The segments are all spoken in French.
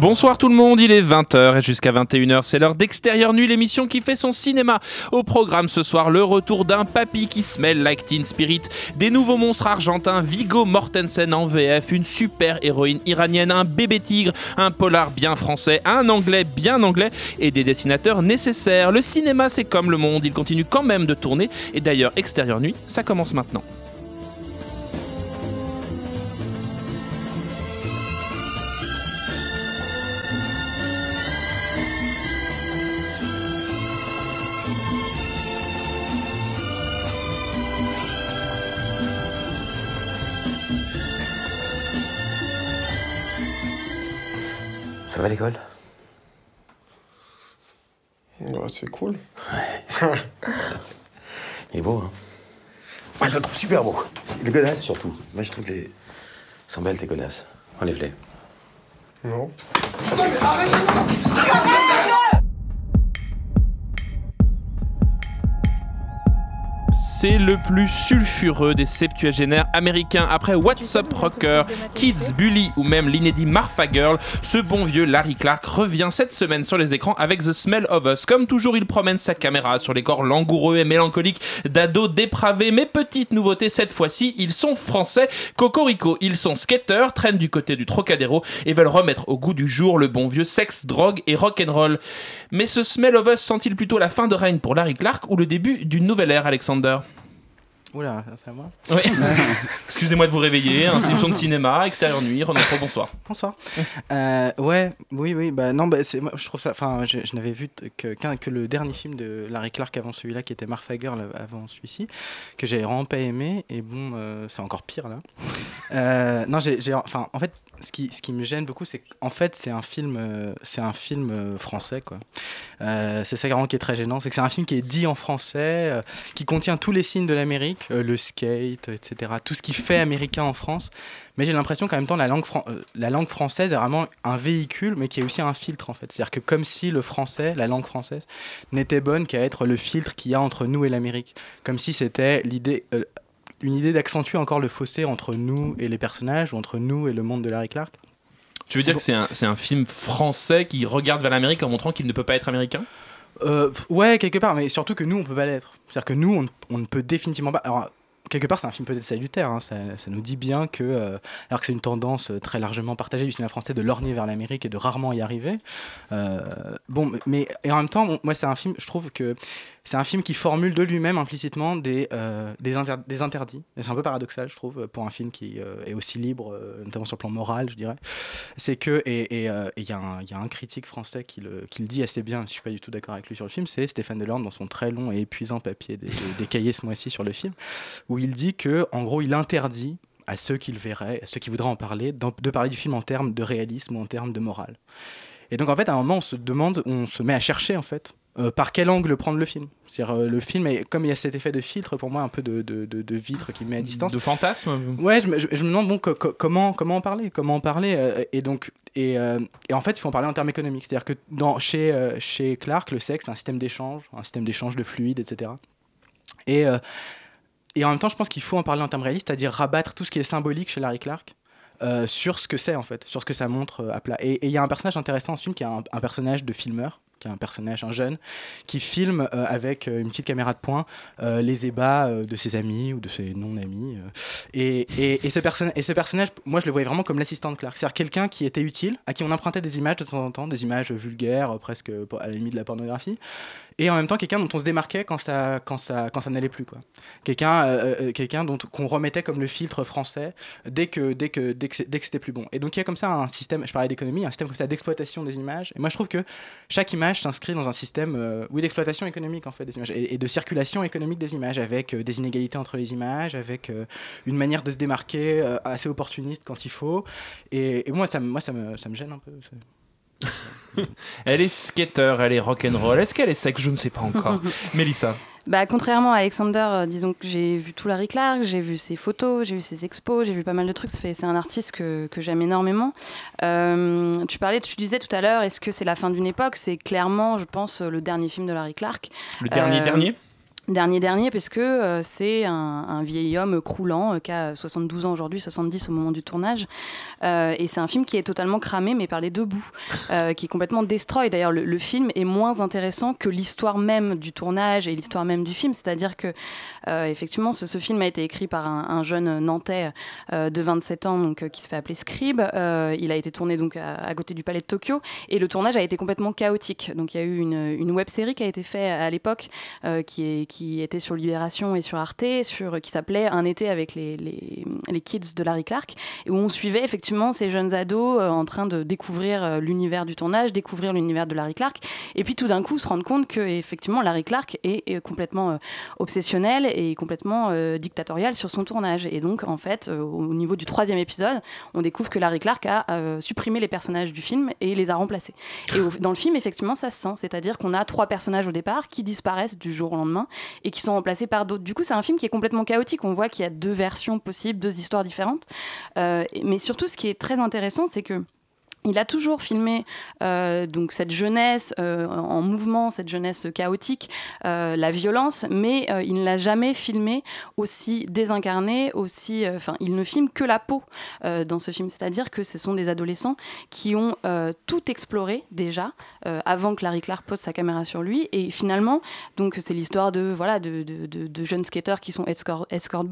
Bonsoir tout le monde, il est 20h et jusqu'à 21h, c'est l'heure d'Extérieur Nuit, l'émission qui fait son cinéma. Au programme ce soir, le retour d'un papy qui smell like Teen Spirit, des nouveaux monstres argentins, Vigo Mortensen en VF, une super héroïne iranienne, un bébé tigre, un polar bien français, un anglais bien anglais et des dessinateurs nécessaires. Le cinéma c'est comme le monde, il continue quand même de tourner et d'ailleurs Extérieur Nuit, ça commence maintenant. Va l'école Bah, c'est cool. Il est beau, hein Moi, je le trouve super beau. Les godasses, surtout. Moi, je trouve que les... Elles sont belles, tes godasses. Enlève-les. Non. C'est le plus sulfureux des septuagénaires américains. Après What's Up Rocker, Kids, Bully ou même l'inédit Martha Girl, ce bon vieux Larry Clark revient cette semaine sur les écrans avec The Smell of Us. Comme toujours, il promène sa caméra sur les corps langoureux et mélancoliques d'ados dépravés. Mais petite nouveauté cette fois-ci, ils sont français. Cocorico, ils sont skateurs, traînent du côté du Trocadéro et veulent remettre au goût du jour le bon vieux sexe, drogue et rock'n'roll. Mais ce Smell of Us sent-il plutôt la fin de règne pour Larry Clark ou le début d'une nouvelle ère, Alexander? Oula, c'est à moi. Oui. Excusez-moi de vous réveiller, hein, c'est une émission de cinéma, extérieur nuit, Pro, bonsoir. Bonsoir. Euh, ouais, oui, oui, bah non, bah, c'est, moi, je trouve ça. Enfin, je, je n'avais vu que, que le dernier film de Larry Clark avant celui-là, qui était Martha Girl avant celui-ci, que j'avais vraiment pas aimé, et bon, euh, c'est encore pire là. Euh, non, j'ai, j'ai- enfin, en fait, ce qui, ce qui me gêne beaucoup, c'est qu'en fait, c'est un film, euh, c'est un film euh, français, quoi. Euh, c'est ça vraiment qui est très gênant, c'est que c'est un film qui est dit en français, euh, qui contient tous les signes de l'Amérique, euh, le skate, etc. Tout ce qui fait américain en France. Mais j'ai l'impression qu'en même temps, la langue, euh, la langue française est vraiment un véhicule, mais qui est aussi un filtre, en fait. C'est-à-dire que comme si le français, la langue française, n'était bonne qu'à être le filtre qu'il y a entre nous et l'Amérique. Comme si c'était l'idée... euh, une idée d'accentuer encore le fossé entre nous et les personnages, ou entre nous et le monde de Larry Clark. Tu veux dire que c'est un, c'est un film français qui regarde vers l'Amérique en montrant qu'il ne peut pas être américain? Euh, ouais, quelque part, mais surtout que nous, on peut pas l'être. C'est-à-dire que nous, on, on ne peut définitivement pas. Alors, quelque part, c'est un film peut-être salutaire. hein, ça, ça nous dit bien que, euh, alors que c'est une tendance euh, très largement partagée du cinéma français de lorgner vers l'Amérique et de rarement y arriver. bon, mais et en même temps, moi, c'est un film. Je trouve que c'est un film qui formule de lui-même implicitement des, euh, des, inter- des interdits. C'est un peu paradoxal, je trouve, pour un film qui euh, est aussi libre, euh, notamment sur le plan moral, je dirais. C'est que, et euh, il y, a un- critique français qui le, qui le dit assez bien, je suis pas du tout d'accord avec lui sur le film, c'est Stéphane Delorme dans son très long et épuisant papier des, cahiers ce mois-ci sur le film, où il dit que, en gros, il interdit à ceux qui le verraient, à ceux qui voudraient en parler, de parler du film en termes de réalisme ou en termes de morale. Et donc en fait, à un moment, on se demande, on se met à chercher en fait, euh, par quel angle prendre le film? C'est-à-dire euh, le film, est, comme il y a cet effet de filtre pour moi, un peu de, de, de- de vitre qui me met à distance. De fantasme? Ouais, je me, je- je me demande bon, co- co- comment, comment en parler, comment en parler. euh, et donc, et, et en fait, il faut en parler en termes économiques. C'est-à-dire que dans, chez, chez Clark, le sexe, c'est un système d'échange, un système d'échange de fluides, etc. Et, et en même temps, je pense qu'il faut en parler en termes réalistes, c'est-à-dire rabattre tout ce qui est symbolique chez Larry Clark. euh, sur ce que c'est en fait, sur ce que ça montre euh, à plat. Et il y a un personnage intéressant dans ce film qui est un, un personnage de filmeur, qui est un personnage, un jeune, qui filme euh, avec euh, une petite caméra de poing euh, les ébats de ses amis ou de ses non-amis. Et, et, et ce et ce personnage, moi je le voyais vraiment comme l'assistant de Clark, c'est-à-dire quelqu'un qui était utile, à qui on empruntait des images de temps en temps, des images vulgaires, presque à la limite de la pornographie, et en même temps quelqu'un dont on se démarquait quand ça, quand ça, quand ça n'allait plus. Quoi. Quelqu'un euh, euh, quelqu'un dont qu'on remettait comme le filtre français dès que, dès que, dès que, c'était plus bon. Et donc il y a comme ça un système, je parlais d'économie, un système comme ça d'exploitation des images. Et moi je trouve que chaque image s'inscrit dans un système euh, oui, d'exploitation économique en fait des images et, de circulation économique des images avec euh, des inégalités entre les images, avec euh, une manière de se démarquer euh, assez opportuniste quand il faut. Et, moi, ça, moi ça, me, ça me gêne un peu. Elle est skater, elle est rock'n'roll. Est-ce qu'elle est sexe Je ne sais pas encore. Mélissa. Bah, contrairement à Alexander, euh, disons que j'ai vu tout Larry Clark, j'ai vu ses photos, j'ai vu ses expos, j'ai vu pas mal de trucs. C'est un artiste que, que j'aime énormément. Euh, tu parlais, tu disais tout à l'heure, est-ce que c'est la fin d'une époque? C'est clairement, je pense, le dernier film de Larry Clark. Le dernier Euh, dernier? Dernier dernier, parce que euh, c'est un, vieil homme croulant euh, qui a 72 ans aujourd'hui, 70 au moment du tournage. Euh, et c'est un film qui est totalement cramé, mais par les deux bouts, euh, qui est complètement destroy. D'ailleurs, le, le film est moins intéressant que l'histoire même du tournage et l'histoire même du film. C'est-à-dire que, effectivement, ce, film a été écrit par un, un jeune Nantais euh, de 27 ans, donc, euh, qui se fait appeler Scribe. Euh, il a été tourné donc à, côté du Palais de Tokyo, et le tournage a été complètement chaotique. Donc, il y a eu une, web série qui a été faite à l'époque, euh, qui, était sur Libération et sur Arte, sur, qui s'appelait Un été avec les, les, kids de Larry Clark, où on suivait effectivement ces jeunes ados euh, en train de découvrir euh, l'univers du tournage, découvrir l'univers de Larry Clark, et puis tout d'un coup se rendre compte que effectivement Larry Clark est, est complètement euh, obsessionnel et complètement euh, dictatorial sur son tournage. Et donc en fait, euh, au niveau du troisième épisode, on découvre que Larry Clark a euh, supprimé les personnages du film et les a remplacés. Et dans le film, effectivement, ça se sent, c'est-à-dire qu'on a trois personnages au départ qui disparaissent du jour au lendemain et qui sont remplacés par d'autres. Du coup, c'est un film qui est complètement chaotique. On voit qu'il y a deux versions possibles, deux histoires différentes. Mais surtout, ce qui est très intéressant, c'est que il a toujours filmé euh, donc cette jeunesse euh, en mouvement, cette jeunesse chaotique, euh, la violence, mais il ne l'a jamais filmé aussi désincarné, aussi. Enfin, il ne filme que la peau dans ce film, c'est-à-dire que ce sont des adolescents qui ont tout exploré déjà avant que Larry Clark pose sa caméra sur lui, et finalement, donc c'est l'histoire de voilà de, de- jeunes skateurs qui sont escort, escort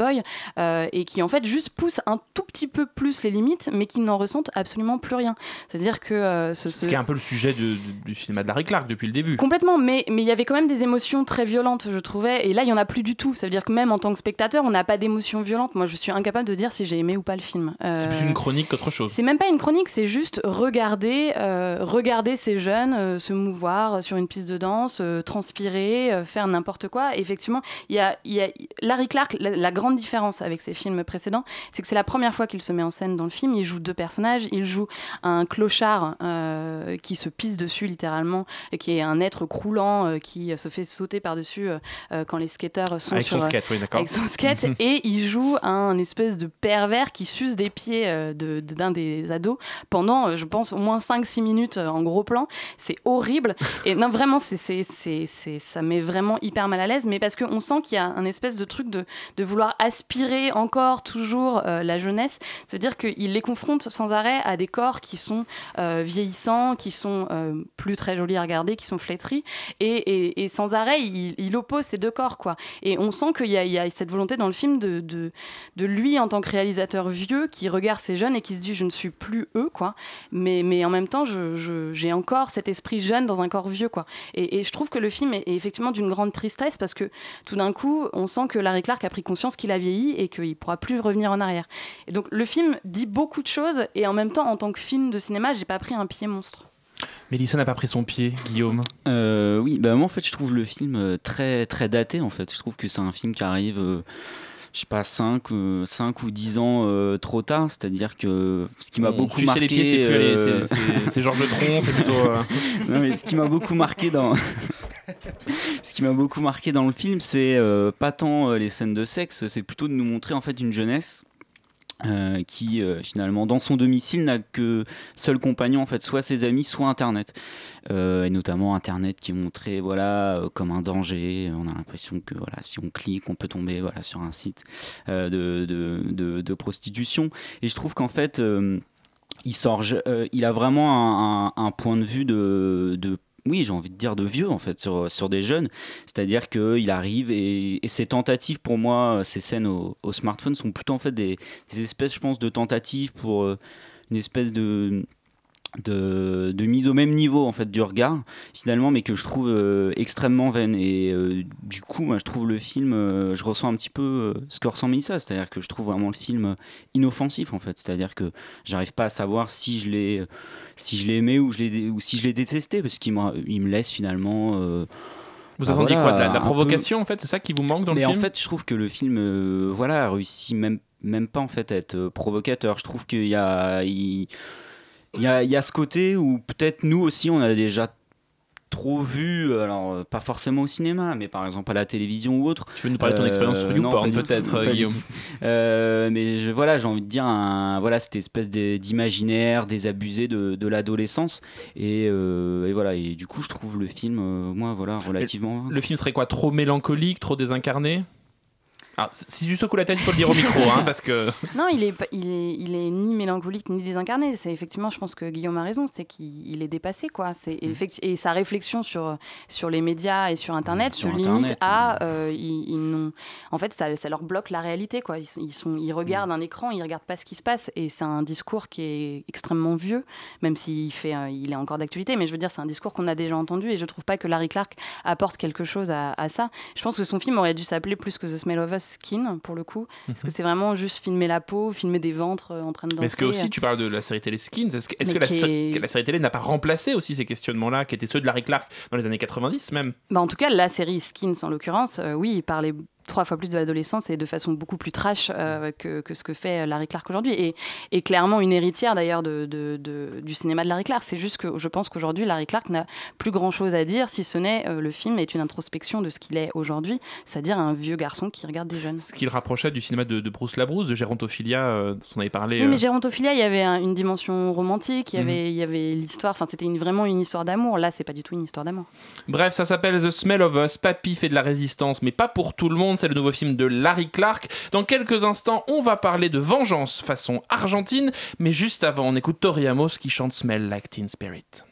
euh, et qui en fait juste poussent un tout petit peu plus les limites, mais qui n'en ressentent absolument plus rien. C'est-à-dire que euh, ce, Ce qui est un peu le sujet de- de- du cinéma de Larry Clark depuis le début. Complètement, mais mais il y avait quand même des émotions très violentes, je trouvais. Et là, il y en a plus du tout. Ça veut dire que même en tant que spectateur, on n'a pas d'émotions violentes. Moi, je suis incapable de dire si j'ai aimé ou pas le film. C'est Euh, plus une chronique qu'autre chose. c'est même pas une chronique, c'est juste regarder, euh, regarder ces jeunes euh, se mouvoir sur une piste de danse, transpirer, faire n'importe quoi. Et effectivement, il y a, y a Larry Clark. La, la grande différence avec ses films précédents, c'est que c'est la première fois qu'il se met en scène dans le film. Il joue deux personnages. Il joue un clochard euh, qui se pisse dessus littéralement, et qui est un être croulant euh, qui euh, se fait sauter par dessus quand les skateurs sont Avec sur son euh, skate, oui, avec son skate et il joue un espèce de pervers qui suce des pieds euh, de- d'un des ados pendant, euh, je pense, au moins 5-6 minutes euh, en gros plan. C'est horrible. Et non, vraiment, c'est, ça met vraiment hyper mal à l'aise, mais parce qu'on sent qu'il y a un espèce de truc de, de vouloir aspirer encore, toujours euh, la jeunesse. C'est-à-dire qu'il les confronte sans arrêt à des corps qui sont euh, vieillissants, qui sont euh, plus très jolis à regarder, qui sont flétris. Et, sans arrêt, il, oppose ces deux corps, quoi. Et on sent qu'il y, a- cette volonté dans le film de, lui, en tant que réalisateur vieux, qui regarde ces jeunes et qui se dit je ne suis plus eux, quoi. Mais, en même temps, j'ai encore cet esprit jeune dans un corps vieux, quoi. Et, et je trouve que le film est, est effectivement d'une grande tristesse parce que tout d'un coup, on sent que Larry Clark a pris conscience qu'il a vieilli et qu'il ne pourra plus revenir en arrière. Et donc le film dit beaucoup de choses et en même temps, en tant que film de cinéma, j'ai pas pris un pied monstre. Mélissa n'a pas pris son pied, Guillaume. Euh, oui, bah moi en fait je trouve le film euh, très très daté en fait. Je trouve que c'est un film qui arrive, euh, je sais pas, 5, 5 ou 10 ans euh, trop tard. C'est-à-dire que ce qui m'a beaucoup marqué... les pieds, c'est euh, Georges Tron, c'est plutôt, euh, non mais ce qui m'a beaucoup marqué dans... ce qui m'a beaucoup marqué dans le film, c'est euh, pas tant euh, les scènes de sexe, c'est plutôt de nous montrer en fait une jeunesse euh, qui euh, finalement dans son domicile n'a que seul compagnon en fait soit ses amis soit internet. Euh, et notamment internet qui est montré voilà comme un danger. On a l'impression que voilà si on clique on peut tomber voilà sur un site de, de, de- prostitution. Et je trouve qu'en fait il sort il a vraiment un point de vue de, de oui, j'ai envie de dire de vieux en fait sur, sur des jeunes. C'est-à-dire qu'il arrive et, et ses tentatives pour moi, ces scènes au, smartphone sont plutôt en fait des, espèces, je pense, de tentatives pour euh, une espèce de de, mise au même niveau en fait du regard finalement mais que je trouve euh, extrêmement vaine. Et euh, du coup moi je trouve le film je ressens un petit peu ce que ressent Mélissa c'est à dire que je trouve vraiment le film inoffensif en fait. C'est à dire que j'arrive pas à savoir si je l'ai si je l'ai aimé ou je l'ai ou si je l'ai détesté parce qu'il me, il me laisse finalement euh, Vous bah attendiez voilà, quoi la, peu- provocation en fait C'est ça qui vous manque dans mais le en film fait, je trouve que le film, euh, voilà, réussit même même pas en fait à être euh, provocateur. Je trouve qu'il y a il, il y a il y a ce côté où peut-être nous aussi on a déjà trop vu, alors euh, pas forcément au cinéma, mais par exemple à la télévision ou autre. Tu veux nous parler de ton expérience sur YouPorn, peut-être, Guillaume. Euh, mais je, voilà, j'ai envie de dire un, voilà cette espèce d'imaginaire désabusé de, de l'adolescence et, euh, et voilà et du coup je trouve le film euh, moi voilà relativement Le film serait quoi? Trop mélancolique, trop désincarné? Alors, si tu secoues la tête, il faut le dire au micro, hein, parce que. Non, il est, pas- il est, il est ni mélancolique ni désincarné. C'est effectivement, je pense que Guillaume a raison, c'est qu'il il est dépassé, quoi. C'est Mm. et sa réflexion sur sur les médias et sur Internet Sur se limite Internet, à, euh, ils, ils n'ont- en fait, ça, ça leur bloque la réalité, quoi. Ils, sont- ils sont, ils regardent un écran, ils regardent pas ce qui se passe, et c'est un discours qui est extrêmement vieux, même s'il fait, euh, il est encore d'actualité. Mais je veux dire, c'est un discours qu'on a déjà entendu, et je trouve pas que Larry Clark apporte quelque chose à, à ça. Je pense que son film aurait dû s'appeler plus que The Smell of Us Skin, pour le coup, parce que Mhm. c'est vraiment juste filmer la peau, filmer des ventres euh, en train de danser. Mais est-ce que aussi tu parles de la série télé Skins Est-ce que, la, est- que la série télé n'a pas remplacé aussi ces questionnements-là, qui étaient ceux de Larry Clark dans les années 90 même? Bah, en tout cas, la série Skins, en l'occurrence, euh, oui, il parlait trois fois plus de l'adolescence et de façon beaucoup plus trash euh, que, que ce que fait euh, Larry Clark aujourd'hui. Et, et clairement une héritière d'ailleurs de, de- de- du cinéma de Larry Clark. C'est juste que je pense qu'aujourd'hui, Larry Clark n'a plus grand-chose à dire, si ce n'est euh, le film est une introspection de ce qu'il est aujourd'hui, c'est-à-dire un vieux garçon qui regarde des jeunes. Ce qui le rapprochait du cinéma de, Bruce Labrousse, de Gérontophilia, euh, dont on avait parlé. Oui, mais Gérontophilia, il y avait un- une dimension romantique, il y Mhm. avait, y avait l'histoire, enfin c'était vraiment une histoire d'amour. Là, c'est pas du tout une histoire d'amour. Bref, ça s'appelle The Smell of Us. Papy fait de la résistance, mais pas pour tout le monde. C'est le nouveau film de Larry Clark. Dans quelques instants, on va parler de vengeance façon argentine. Mais juste avant, on écoute Tori Amos qui chante Smell Like Teen Spirit.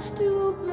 Stupid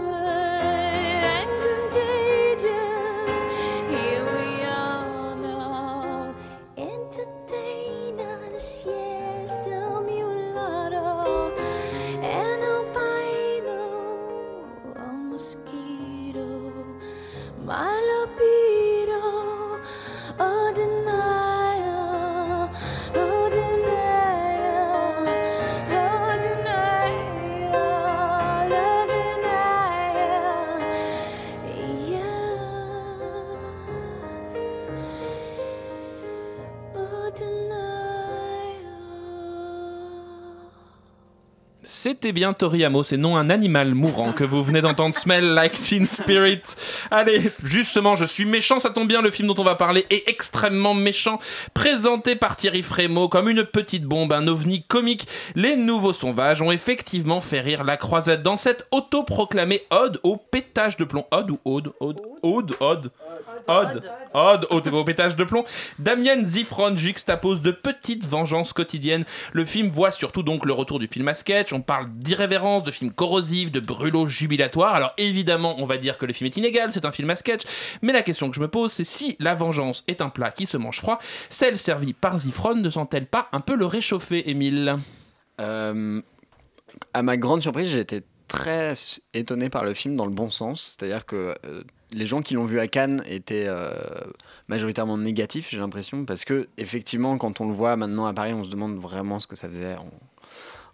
C'était bien Tori Amos et non un animal mourant que vous venez d'entendre Smell Like Teen Spirit. Allez, justement, je suis méchant, ça tombe bien, le film dont on va parler est extrêmement méchant. Présenté par Thierry Frémaux comme une petite bombe, un ovni comique, les nouveaux sauvages ont effectivement fait rire la croisade dans cette autoproclamée ode au pétage de plomb. Ode ou ode Ode Ode Ode Ode Ode au, au pétage de plomb. Damien Zifron juxtapose de petites vengeances quotidiennes. Le film voit surtout donc le retour du film à sketch. On parle d'irrévérence, de film corrosif, de brûlot jubilatoire. Alors évidemment, on va dire que le film est inégal, c'est un film à sketch. Mais la question que je me pose, c'est si la vengeance est un plat qui se mange froid, celle servie par Zifron ne sent-elle pas un peu le réchauffer, Émile Euh, à ma grande surprise, j'ai été très étonné par le film dans le bon sens. C'est-à-dire que euh, les gens qui l'ont vu à Cannes étaient euh, majoritairement négatifs, j'ai l'impression, parce que effectivement, quand on le voit maintenant à Paris, on se demande vraiment ce que ça faisait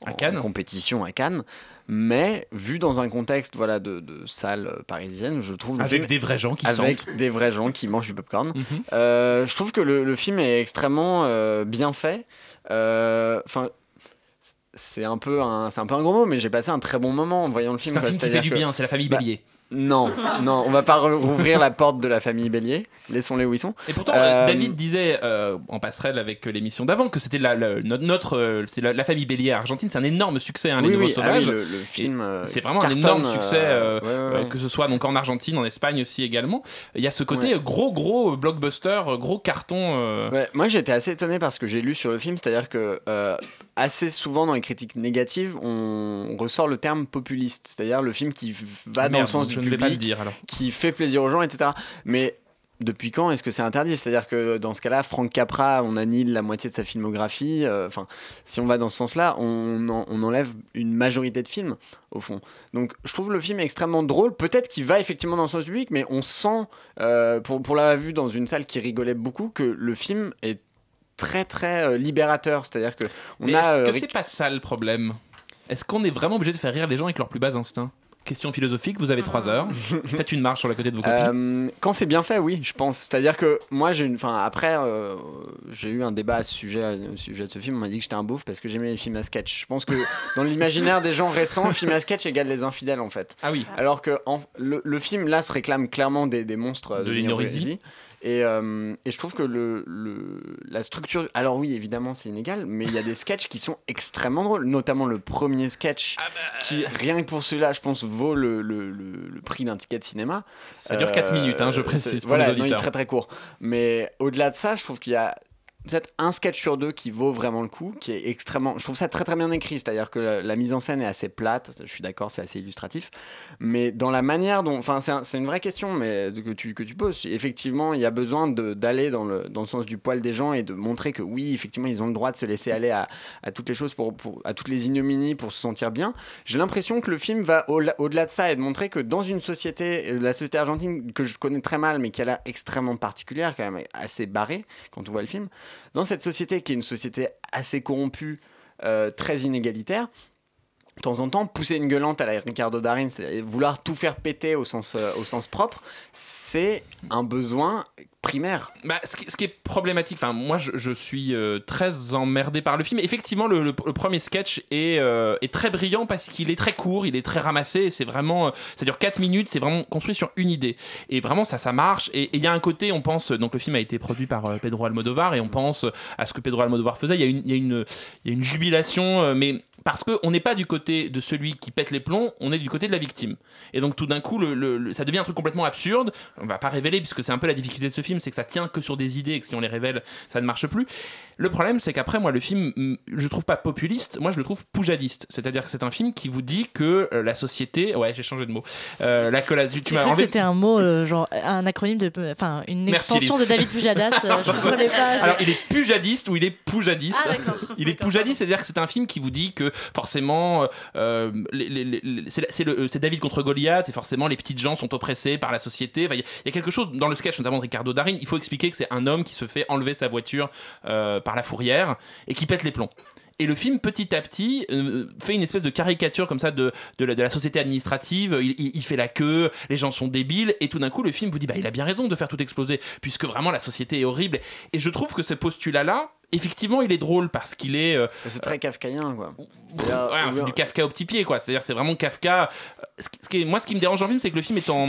À en Cannes compétition à Cannes. Mais vu dans un contexte voilà de, de salle euh, parisienne, je trouve Avec film- des vrais gens qui avec sentent. des vrais gens qui mangent du popcorn. Euh, je trouve que le, le film est extrêmement euh, bien fait. Euh, Enfin, c'est un peu un, c'est un peu un gros mot, mais j'ai passé un très bon moment en voyant le film. C'est un quoi. film qui fait du bien, c'est la famille Bah, Bélier. Non, non, on va pas rouvrir la porte de la famille Bélier. Laissons-les où ils sont. Et pourtant, Euh, euh, David disait euh, en passerelle avec l'émission d'avant que c'était la, la- notre, c'est la, la famille Bélier argentine, c'est un énorme succès, hein, les Oui, Nouveaux oui, ah oui, le- le film, c'est vraiment un énorme succès, euh, ouais, ouais, ouais. que ce soit donc en Argentine, en Espagne aussi également. Il y a ce côté Ouais. gros gros blockbuster, gros carton. moi été assez étonné par ce que j'ai lu sur le film, c'est-à-dire que assez souvent dans les critiques négatives, on ressort le terme populiste, c'est-à-dire le film qui va Ah, dans le sens je ne vais pas le dire, alors. qui fait plaisir aux gens, etc. Mais depuis quand est-ce que c'est interdit? C'est-à-dire que dans ce cas-là, Frank Capra, on annule la moitié de sa filmographie. euh, Enfin, si on va dans ce sens-là, on, en- on enlève une majorité de films, au fond. Donc, je trouve le film extrêmement drôle. Peut-être qu'il va effectivement dans le sens public, mais on sent, euh, pour, pour l'avoir vu dans une salle qui rigolait beaucoup, que le film est très très euh, libérateur. C'est-à-dire que on Mais a. est-ce euh, que c'est pas ça le problème? Est-ce qu'on est vraiment obligé de faire rire les gens avec leurs plus bas instincts Question philosophique, vous avez 3 heures. Faites une marche sur la côté de vos copines. Euh, quand c'est bien fait, oui, je pense. C'est-à-dire que moi, j'ai une. Enfin, après, euh, j'ai eu un débat à ce sujet, au sujet de ce film. On m'a dit que j'étais un beauf parce que j'aimais les films à sketch. Je pense que dans l'imaginaire des gens récents, film à sketch égale les infidèles, en fait. Ah oui. Alors que en- le, le film, là, se réclame clairement des, des monstres De de, Et, euh, et je trouve que le, le- la structure. Alors, oui, évidemment, c'est inégal, mais il y a des sketchs qui sont extrêmement drôles, notamment le premier sketch, Ah bah, qui, rien que pour celui-là, je pense, vaut le, le- prix d'un ticket de cinéma. Ça dure quatre minutes, hein, je précise pour Voilà, les non, il est très très court. Mais au-delà de ça, je trouve qu'il y a peut-être un sketch sur deux qui vaut vraiment le coup, qui est extrêmement. Je trouve ça très très bien écrit, c'est-à-dire que la, mise en scène est assez plate. Je suis d'accord, c'est assez illustratif, mais dans la manière dont, enfin, c'est un- une vraie question, mais que tu que tu poses. Effectivement, il y a besoin d'aller dans le dans le sens du poil des gens et de montrer que oui, effectivement, ils ont le droit de se laisser aller à, à toutes les choses pour, à toutes les ignominies pour se sentir bien. J'ai l'impression que le film va au- au-delà de ça et de montrer que dans une société, euh, la société argentine que je connais très mal, mais qui a l'air extrêmement particulière, quand même assez barrée quand on voit le film, dans cette société qui est une société assez corrompue, euh, très inégalitaire, de temps en temps, pousser une gueulante à la Ricardo Darin, vouloir tout faire péter au sens, euh, au sens propre, c'est un besoin primaire. Bah, ce, qui, est problématique, enfin moi je, suis euh, très emmerdé par le film. Effectivement, le, premier sketch est, euh, est très brillant parce qu'il est très court, il est très ramassé. C'est vraiment, ça dure 4 minutes, c'est vraiment construit sur une idée. Et vraiment ça, ça marche. Et il y a un côté, on pense, donc le film a été produit par Pedro Almodovar et on pense à ce que Pedro Almodovar faisait. Il y a une, jubilation, mais parce qu'on n'est pas du côté de celui qui pète les plombs, on est du côté de la victime. Et donc tout d'un coup, le, ça devient un truc complètement absurde. On va pas révéler, puisque c'est un peu la difficulté de ce film, c'est que ça tient que sur des idées et que si on les révèle, ça ne marche plus. Le problème, c'est qu'après, moi, le film, mm, je le trouve pas populiste, moi, je le trouve poujadiste. C'est-à-dire que c'est un film qui vous dit que euh, la société. Ouais, j'ai changé de mot. Euh, la colla- tu, tu m'as enlevé. c'était un mot, euh, genre un acronyme de. Enfin, une Merci, extension de David Pujadas. je comprenais pas. Alors, il est pujadiste ou il est poujadiste Ah. Il est poujadiste, c'est-à-dire que c'est un film qui vous dit que forcément, c'est David contre Goliath et forcément les petites gens sont oppressés par la société. Enfin, Il y, y a quelque chose dans le sketch, notamment de Ricardo Darin. Il faut expliquer que c'est un homme qui se fait enlever sa voiture euh, par la fourrière et qui pète les plombs. Et le film, petit à petit, euh, fait une espèce de caricature comme ça de, de, la, de la société administrative. Il, il- il fait la queue, les gens sont débiles, et tout d'un coup, le film vous dit bah, il a bien raison de faire tout exploser, puisque vraiment la société est horrible. Et je trouve que ce postulat-là, effectivement, il est drôle parce qu'il est. euh, C'est très kafkaïen, quoi. Ouais, c'est du Kafka au petit pied, quoi. C'est-à-dire, c'est vraiment Kafka. Ce qui- ce qui est- moi, ce qui me dérange dans le film, c'est que le film est en,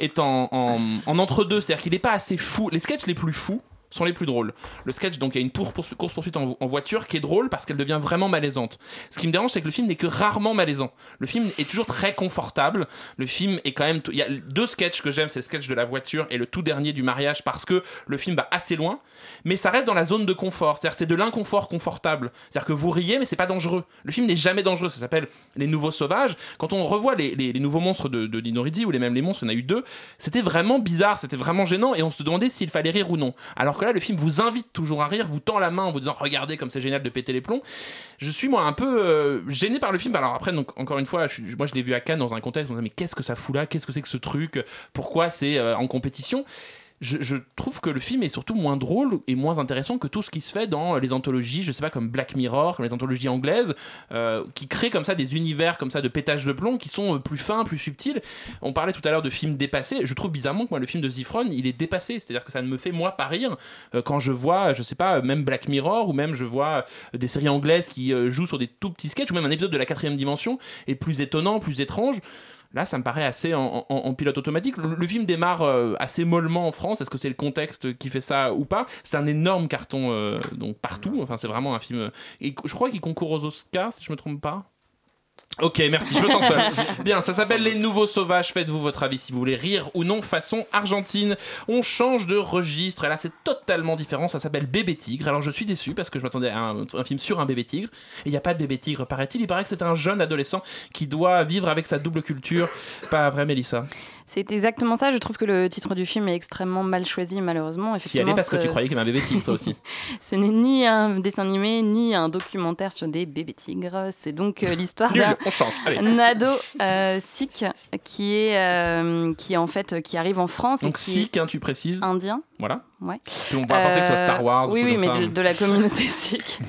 est en, en, en entre-deux. C'est-à-dire qu'il n'est pas assez fou. Les sketchs les plus fous sont les plus drôles. Le sketch, donc, il y a une pour- pour- course-poursuite en, voiture qui est drôle parce qu'elle devient vraiment malaisante. Ce qui me dérange, c'est que le film n'est que rarement malaisant. Le film est toujours très confortable. Le film est quand même. Il y a deux sketchs que j'aime c'est le sketch de la voiture et le tout dernier du mariage parce que le film va assez loin, mais ça reste dans la zone de confort. C'est-à-dire, c'est de l'inconfort confortable. C'est-à-dire que vous riez, mais c'est pas dangereux. Le film n'est jamais dangereux. Ça s'appelle Les Nouveaux Sauvages. Quand on revoit les, nouveaux monstres de, de ou les mêmes les monstres, en a eu deux, c'était vraiment bizarre, c'était vraiment gênant, et on se demandait s'il fallait rire ou non. Alors le film vous invite toujours à rire, vous tend la main en vous disant Regardez comme c'est génial de péter les plombs. Je suis, moi, un peu euh, gêné par le film. Alors après, donc, encore une fois, je moi, je l'ai vu à Cannes dans un contexte où on dit Mais qu'est-ce que ça fout là? Qu'est-ce que c'est que ce truc? Pourquoi c'est euh, en compétition? Je, trouve que le film est surtout moins drôle et moins intéressant que tout ce qui se fait dans les anthologies, je sais pas, comme Black Mirror, comme les anthologies anglaises, euh, qui créent comme ça des univers comme ça de pétage de plomb qui sont euh, plus fins, plus subtils. On parlait tout à l'heure de films dépassés. Je trouve bizarrement que moi, le film de Zifron, il est dépassé. C'est-à-dire que ça ne me fait, moi, pas rire euh, quand je vois, je sais pas, même Black Mirror ou même je vois des séries anglaises qui jouent sur des tout petits sketchs ou même un épisode de la quatrième dimension est plus étonnant, plus étrange. Là, ça me paraît assez en, pilote automatique. Le, film démarre euh, assez mollement en France. Est-ce que c'est le contexte qui fait ça ou pas? C'est un énorme carton euh, donc partout. Enfin, c'est vraiment un film. euh, Et je crois qu'il concourt aux Oscars, si je me trompe pas. Ok, merci, je me sens seul. Bien, ça s'appelle Les Nouveaux Sauvages. Faites-vous votre avis si vous voulez rire ou non, façon argentine. On change de registre et là c'est totalement différent. Ça s'appelle Bébé Tigre. Alors je suis déçu parce que je m'attendais à un, un film sur un bébé tigre. Et il n'y a pas de bébé tigre, paraît-il. Il paraît que c'est un jeune adolescent qui doit vivre avec sa double culture. Pas vrai, Mélissa? C'est exactement ça. Je trouve que le titre du film est extrêmement mal choisi, malheureusement. Qui allait Effectivement, parce que tu croyais qu'il y avait un bébé tigre, toi aussi. Ce n'est ni un dessin animé, ni un documentaire sur des bébés tigres. C'est donc euh, l'histoire d'un ado euh, sikh qui est euh, qui en fait qui arrive en France et Donc qui sikh, hein, tu précises. indien. Voilà. Ouais. Puis on pourrait penser que ce soit Star Wars ou Oui, tout oui, mais ça. de, de la communauté sikh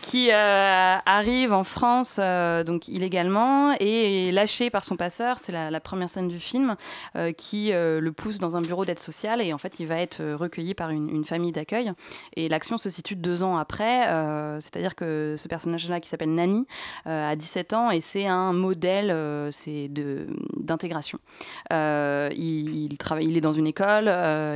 qui euh, arrive en France euh, donc illégalement et est lâché par son passeur. C'est la, la première scène du film euh, qui le pousse dans un bureau d'aide sociale et en fait il va être recueilli par une, une famille d'accueil. Et l'action se situe deux ans après, c'est-à-dire que ce personnage-là qui s'appelle Nani a 17 ans et c'est un modèle c'est de d'intégration. Il, il travaille, il est dans une école,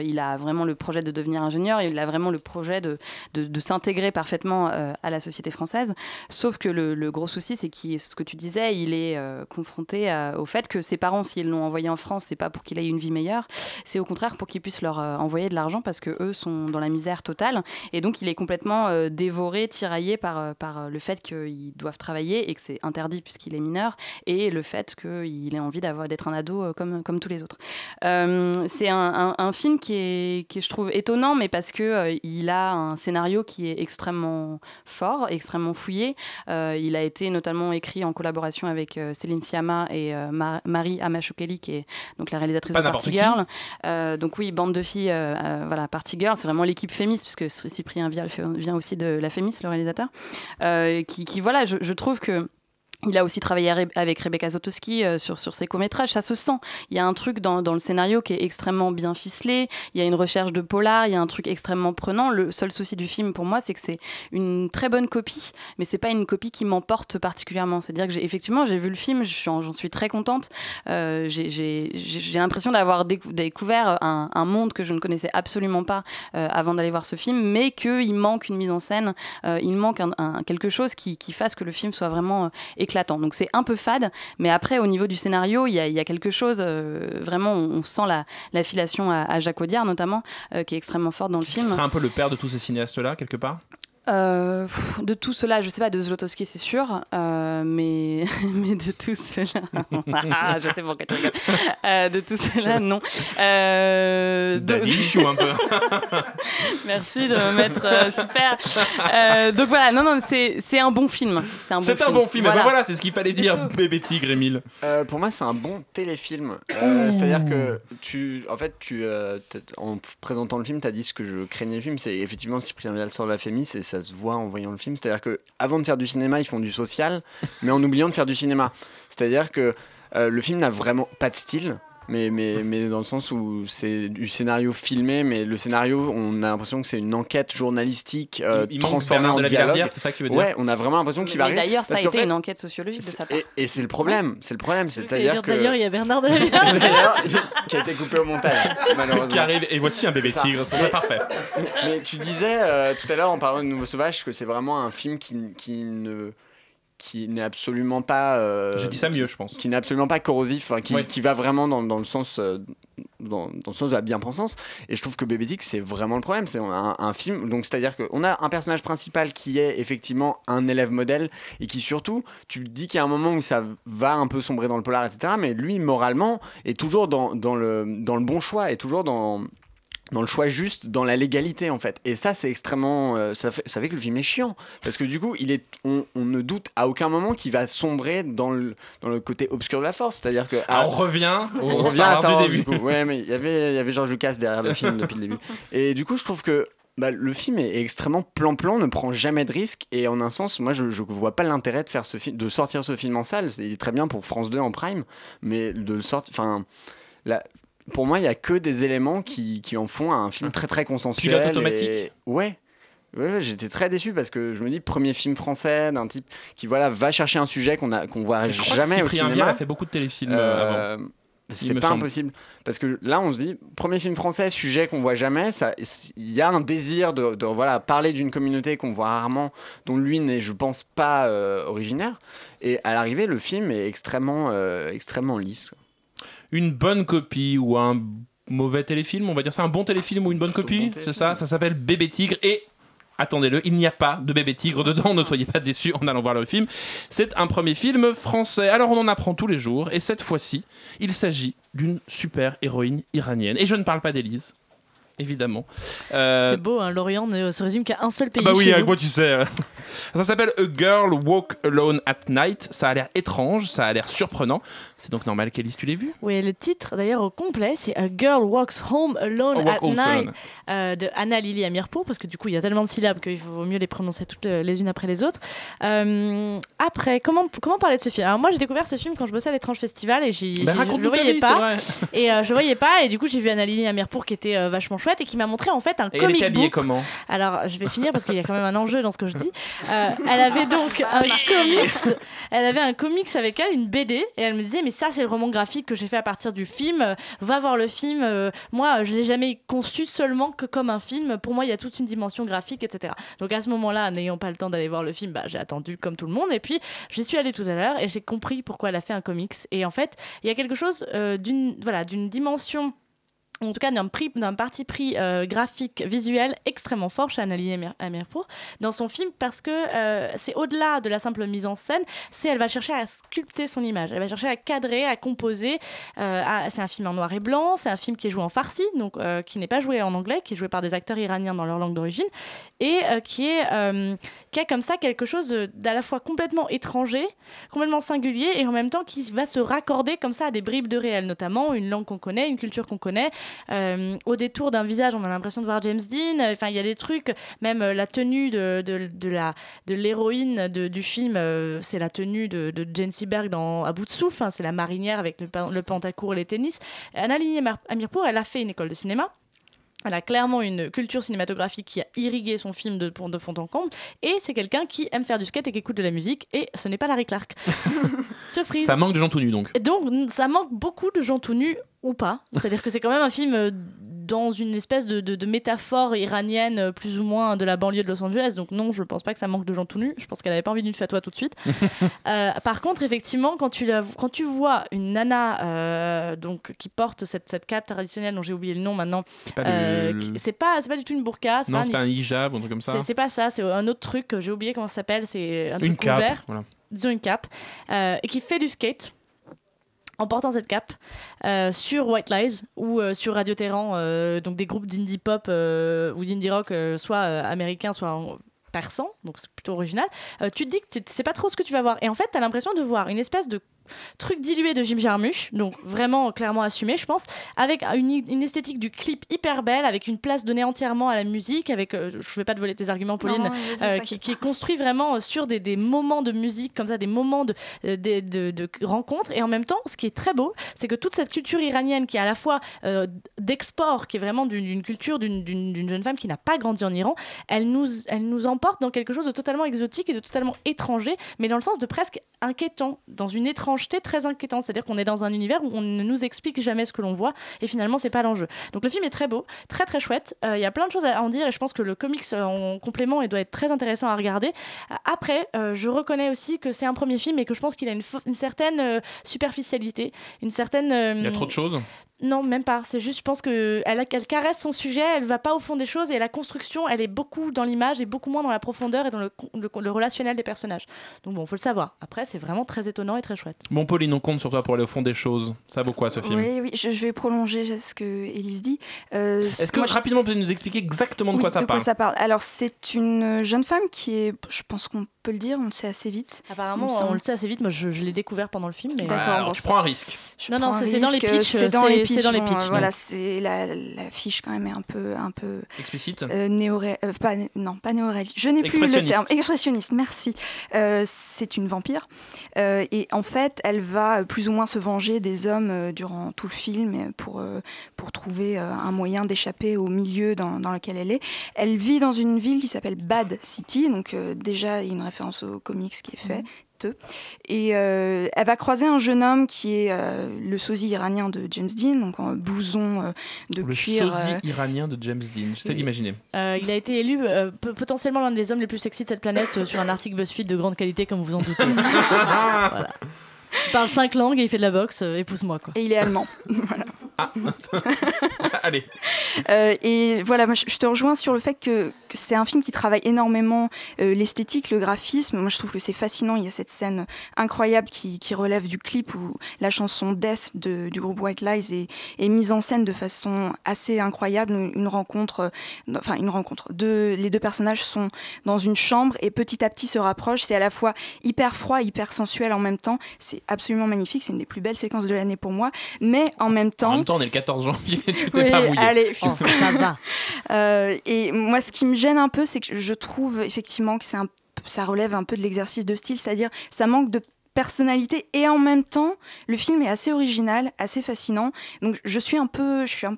il a vraiment le projet de devenir ingénieur, il a vraiment le projet de, de, s'intégrer parfaitement euh, à la société française. Sauf que le, le gros souci, c'est qu'il, ce que tu disais, il est euh, confronté au fait que ses parents, s'ils l'ont envoyé en France, c'est pas pour qu'il ait une vie meilleure, c'est au contraire pour qu'ils puissent leur euh, envoyer de l'argent parce que eux sont dans la misère totale. Et donc il est complètement dévoré, tiraillé par, par le fait qu'ils doivent travailler et que c'est interdit puisqu'il est mineur, et le fait qu'il ait envie d'être un ado comme, comme tous les autres. C'est un, un- un film qui est, qui est, je trouve, étonnant, mais parce que euh, il a un scénario qui est extrêmement fort, extrêmement fouillé. Euh, il a été notamment écrit en collaboration avec euh, Céline Sciamma et Ma- Marie Amachokeli, qui est donc la réalisatrice Pas de Party. Girl. Donc oui, bande de filles, voilà, Party Girl, c'est vraiment l'équipe Fémis, puisque Cyprien Vial vient aussi de la Fémis, le réalisateur, qui, qui, voilà, je, je trouve que Il a aussi travaillé avec- Rebecca Zotowski euh, sur, sur ses courts-métrages, ça se sent. Il y a un truc dans, dans le scénario qui est extrêmement bien ficelé, il y a une recherche de polar, il y a un truc extrêmement prenant. Le seul souci du film pour moi, c'est que c'est une très bonne copie, mais c'est pas une copie qui m'emporte particulièrement. C'est-à-dire que j'ai effectivement, j'ai vu le film, j'en suis très contente. Euh, j'ai- j'ai j'ai- l'impression d'avoir décou- découvert un, un monde que je ne connaissais absolument pas euh, avant d'aller voir ce film, mais qu'il manque une mise en scène, il manque un, quelque chose qui, qui fasse que le film soit vraiment éclatant. Donc c'est un peu fade, mais après au niveau du scénario, il y a, il y a quelque chose, euh, vraiment, on, sent la, la filiation à, à Jacques Audiard notamment, euh, qui est extrêmement forte dans le film. serait un peu le père de tous ces cinéastes-là, quelque part? Euh, pff, de tout cela, je sais pas, de Zlotowski c'est sûr, euh, mais, mais de tout cela, Ah, je sais pourquoi tu rigoles. Euh, de tout cela, non. Euh, de- un peu. Merci de me mettre euh, super. Euh, donc voilà, non, non, c'est c'est un bon film. C'est un bon C'est un film. bon film, et ben voilà, c'est ce qu'il fallait dire, bébé tigre, Émile. Euh, pour moi, c'est un bon téléfilm. Euh, C'est-à-dire que tu, en fait, tu, euh, en présentant le film, tu as dit ce que je craignais le film. C'est effectivement Cyprien Vial sort de la Fémis et ça se voit en voyant le film. C'est-à-dire que avant de faire du cinéma, ils font du social, mais en oubliant de faire du cinéma. C'est-à-dire que euh, le film n'a vraiment pas de style. Mais, mais, mais dans le sens où c'est du scénario filmé, mais le scénario, on a l'impression que c'est une enquête journalistique euh, Il- il transformée Bernard en de la dialogue. C'est ça que tu veux dire Ouais, on a vraiment l'impression qu'il va Mais arriver. d'ailleurs, ça a été fait- une enquête sociologique de sa part. et, et c'est le problème, c'est le problème, c'est-à-dire dire, que D'ailleurs, il y a Bernard de la Villardière. D'ailleurs, qui a été coupé au montage, malheureusement. Qui arrive, et voici un bébé tigre, c'est parfait. Mais tu disais euh, tout à l'heure en parlant de Nouveau Sauvage que c'est vraiment un film qui, qui ne qui n'est absolument pas euh, J'ai dit ça mieux, je pense. qui n'est absolument pas corrosif enfin, qui, Ouais. qui va vraiment dans, dans le sens euh, dans, dans le sens de la bien-pensance et je trouve que Bébé Dick c'est vraiment le problème c'est un, un film donc c'est à dire qu'on a un personnage principal qui est effectivement un élève modèle et qui surtout tu dis qu'il y a un moment où ça va un peu sombrer dans le polar etc mais lui moralement est toujours dans, dans, le, dans le bon choix est toujours dans dans le choix juste, dans la légalité en fait. Et ça, c'est extrêmement. euh, ça, fait, ça fait que le film est chiant. Parce que du coup, il est, on, on ne doute à aucun moment qu'il va sombrer dans le, dans le côté obscur de la force. C'est-à-dire que. Ah, on revient au on revient à Star Wars du du début. coup. Ouais, mais il y avait, il y avait George Lucas derrière le film depuis le début. Et du coup, je trouve que. bah, le film est extrêmement plan-plan, ne prend jamais de risques et en un sens, moi je, je vois pas l'intérêt de faire ce film, de sortir ce film en salle. C'est très bien pour France 2 en prime, mais de le sortir, enfin, la- pour moi il y a que des éléments qui, qui en font un film très très consensuel. Pilote automatique. et- Ouais. Ouais, ouais, j'étais très déçu parce que je me dis premier film français d'un type qui voilà va chercher un sujet qu'on a qu'on voit Je crois jamais que au cinéma. Vial a fait beaucoup de téléfilms euh, Euh, avant. c'est Il me pas semble. impossible parce que là on se dit premier film français sujet qu'on voit jamais ça il y a un désir de, de, voilà parler d'une communauté qu'on voit rarement dont lui n'est je pense pas euh, originaire et à l'arrivée le film est extrêmement euh, extrêmement lisse quoi. Une bonne copie ou un mauvais téléfilm, on va dire ça, un bon téléfilm ou une bonne copie, c'est ça Ça s'appelle Bébé Tigre et. Attendez-le, il n'y a pas de bébé tigre dedans, ne soyez pas déçus en allant voir le film. C'est un premier film français. Alors on en apprend tous les jours, et cette fois-ci, il s'agit d'une super héroïne iranienne. Et je ne parle pas d'Élise, évidemment. Euh, C'est beau, hein, Lorient ne se résume qu'à un seul pays. bah oui, avec moi tu sais. Ça s'appelle A Girl Walk Alone at Night. Ça a l'air étrange, ça a l'air surprenant. C'est donc normal qu'Élise, tu l'aies vu? Oui, le titre d'ailleurs au complet, c'est A Girl Walks Home Alone Oh, Walk at Home Night euh, de Anna Lily Amirpour, parce que du coup il y a tellement de syllabes qu'il vaut mieux les prononcer toutes les unes après les autres. Euh, après, comment, comment parler de ce film? Alors moi j'ai découvert ce film quand je bossais à l'étrange festival et j'y, Bah, je le voyais vie, pas. Et je voyais pas, et du coup j'ai vu Anna Lily Amirpour qui était vachement chouette et qui m'a montré en fait un Et elle comic était habillée book. comment Alors, je vais finir parce qu'il y a quand même un enjeu dans ce que je dis. Euh, elle avait donc un comics. Elle avait un comics avec elle, une BD, et elle me disait mais ça c'est le roman graphique que j'ai fait à partir du film. Va voir le film. Euh, moi, je l'ai jamais conçu seulement que comme un film. Pour moi, il y a toute une dimension graphique, etc. Donc à ce moment-là, n'ayant pas le temps d'aller voir le film, bah, j'ai attendu comme tout le monde. Et puis j'y suis allée tout à l'heure et j'ai compris pourquoi elle a fait un comics. Et en fait, il y a quelque chose euh, d'une voilà d'une dimension en tout cas d'un parti pris euh, graphique, visuel extrêmement fort chez Annalie Amirpour dans son film parce que euh, c'est au-delà de la simple mise en scène, c'est elle va chercher à sculpter son image, elle va chercher à cadrer, à composer. euh, c'est un film en noir et blanc, c'est un film qui est joué en farsi, donc qui n'est pas joué en anglais, qui est joué par des acteurs iraniens dans leur langue d'origine et qui a comme ça quelque chose d'à la fois complètement étranger, complètement singulier et en même temps qui va se raccorder comme ça à des bribes de réel, notamment une langue qu'on connaît, une culture qu'on connaît, Euh, au détour d'un visage, on a l'impression de voir James Dean. Enfin, il y a des trucs, même euh, la tenue de, de, de la de l'héroïne de- du film, euh, c'est la tenue de, de Jane Seberg dans À bout de souffle. hein, c'est la marinière avec le, le pantacourt et les tennis. Anna Amir- Amirpour, elle a fait une école de cinéma. Elle a clairement une culture cinématographique qui a irrigué son film de, de fond en comble. Et c'est quelqu'un qui aime faire du skate et qui écoute de la musique. Et ce n'est pas Larry Clark. Surprise. Ça manque de gens tout nus donc. Et donc, ça manque beaucoup de gens tout nus ou pas. C'est-à-dire que c'est quand même un film euh, dans une espèce de, de- de métaphore iranienne, euh, plus ou moins de la banlieue de Los Angeles. Donc, non, je pense pas que ça manque de gens tout nus. Je pense qu'elle avait pas envie d'une fatwa tout de suite. Euh, par contre, effectivement, quand tu, la- quand tu vois une nana euh, donc, qui porte cette, cette cape traditionnelle dont j'ai oublié le nom maintenant, pas euh, le- qui- c'est pas, c'est pas du tout une burqa. Non, pas c'est un- pas un hijab ou un truc comme ça. c'est- C'est pas ça, c'est un autre truc, j'ai oublié comment ça s'appelle, c'est un truc Une cape. ouvert Voilà. disons une cape, et qui fait du skate en portant cette cape euh, sur White Lies ou euh, sur Radio Terran, euh, donc des groupes d'indie pop ou d'indie rock, soit américains, soit persans, donc c'est plutôt original. Tu te dis que tu sais pas trop ce que tu vas voir. Et en fait, tu as l'impression de voir une espèce de truc dilué de Jim Jarmusch, donc vraiment clairement assumé, je pense, avec une, une esthétique du clip hyper belle, avec une place donnée entièrement à la musique, avec, euh, je ne vais pas te voler tes arguments, Pauline, Non, euh, qui, qui est construit vraiment sur des, des moments de musique, comme ça, des moments de, euh, de, de- de rencontres. Et en même temps, ce qui est très beau, c'est que toute cette culture iranienne qui est à la fois euh, d'export, qui est vraiment d'une culture d'une- jeune femme qui n'a pas grandi en Iran, elle nous, elle nous emporte dans quelque chose de totalement exotique et de totalement étranger, mais dans le sens de presque inquiétant, dans une étrangeté très inquiétante. C'est-à-dire qu'on est dans un univers où on ne nous explique jamais ce que l'on voit, et finalement, c'est pas l'enjeu. Donc le film est très beau, très très chouette. Euh, Il y a plein de choses à en dire, et je pense que le comics euh, en complément, il doit être très intéressant à regarder. Euh, Après, je reconnais aussi que c'est un premier film et que je pense qu'il a une, une certaine superficialité, une certaine. Il y a trop de choses. Non, même pas. C'est juste, je pense que elle, elle caresse son sujet, elle va pas au fond des choses et la construction, elle est beaucoup dans l'image et beaucoup moins dans la profondeur et dans le, le- le relationnel des personnages. Donc bon, faut le savoir. Après, c'est vraiment très étonnant et très chouette. Bon, Pauline, on compte sur toi pour aller au fond des choses. Ça vaut quoi ce film? Oui, oui, je, je vais prolonger ce que Elise dit. Euh, Est-ce que moi, je- rapidement, vous pouvez nous expliquer exactement de Oui, quoi ça parle? Alors, c'est une jeune femme qui est, je pense qu'on peut le dire, on le sait assez vite. Apparemment, on, le sait assez vite. Moi, je, je l'ai découvert pendant le film. Mais... D'accord, Alors, bon, tu prends un risque. Je Non, non, c'est- dans les risque, pitchs, C'est dans c'est- les c'est pitchs. dans les pitchs, Voilà, donc. c'est la, la fiche quand même est un peu, un peu Explicite euh, néoré- euh, pas, non, pas néoréaliste. Je n'ai plus le Expressionniste. terme. Expressionniste, merci. Euh, c'est une vampire. Euh, et en fait, elle va euh, plus ou moins se venger des hommes euh, durant tout le film euh, pour, euh, pour trouver euh, un moyen d'échapper au milieu dans, dans lequel elle est. Elle vit dans une ville qui s'appelle Bad City. Donc, euh, déjà, il y a une référence au comics qui est fait. Et euh, elle va croiser un jeune homme qui est euh, le sosie iranien de James Dean, donc en blouson euh, de Le cuir. sosie euh, iranien de James Dean. J'essaie d'imaginer. Euh, il a été élu euh, potentiellement l'un des hommes les plus sexy de cette planète euh, sur un article BuzzFeed de grande qualité, comme vous vous en doutez. voilà. Il parle cinq langues et il fait de la boxe. euh, Épouse-moi, quoi. Et il est allemand. voilà. Allez. Euh, et voilà, moi, je te rejoins sur le fait que, que c'est un film qui travaille énormément euh, l'esthétique, le graphisme. Moi, je trouve que c'est fascinant. Il y a cette scène incroyable qui, qui relève du clip où la chanson Death de- du groupe White Lies est, est mise en scène de façon assez incroyable. Une, rencontre, euh, enfin une rencontre. Deux, les deux personnages sont dans une chambre et petit à petit se rapprochent. C'est à la fois hyper froid, hyper sensuel en même temps. C'est absolument magnifique. C'est une des plus belles séquences de l'année pour moi. Mais en même temps, temps, on est le 14 janvier, tu t'es oui, pas mouillé. allez. Oh, ça va. Euh, et moi, ce qui me gêne un peu, c'est que je trouve effectivement que c'est un, ça relève un peu de l'exercice de style, c'est-à-dire ça manque de personnalité et en même temps, le film est assez original, assez fascinant. Donc je suis un peu, je suis un,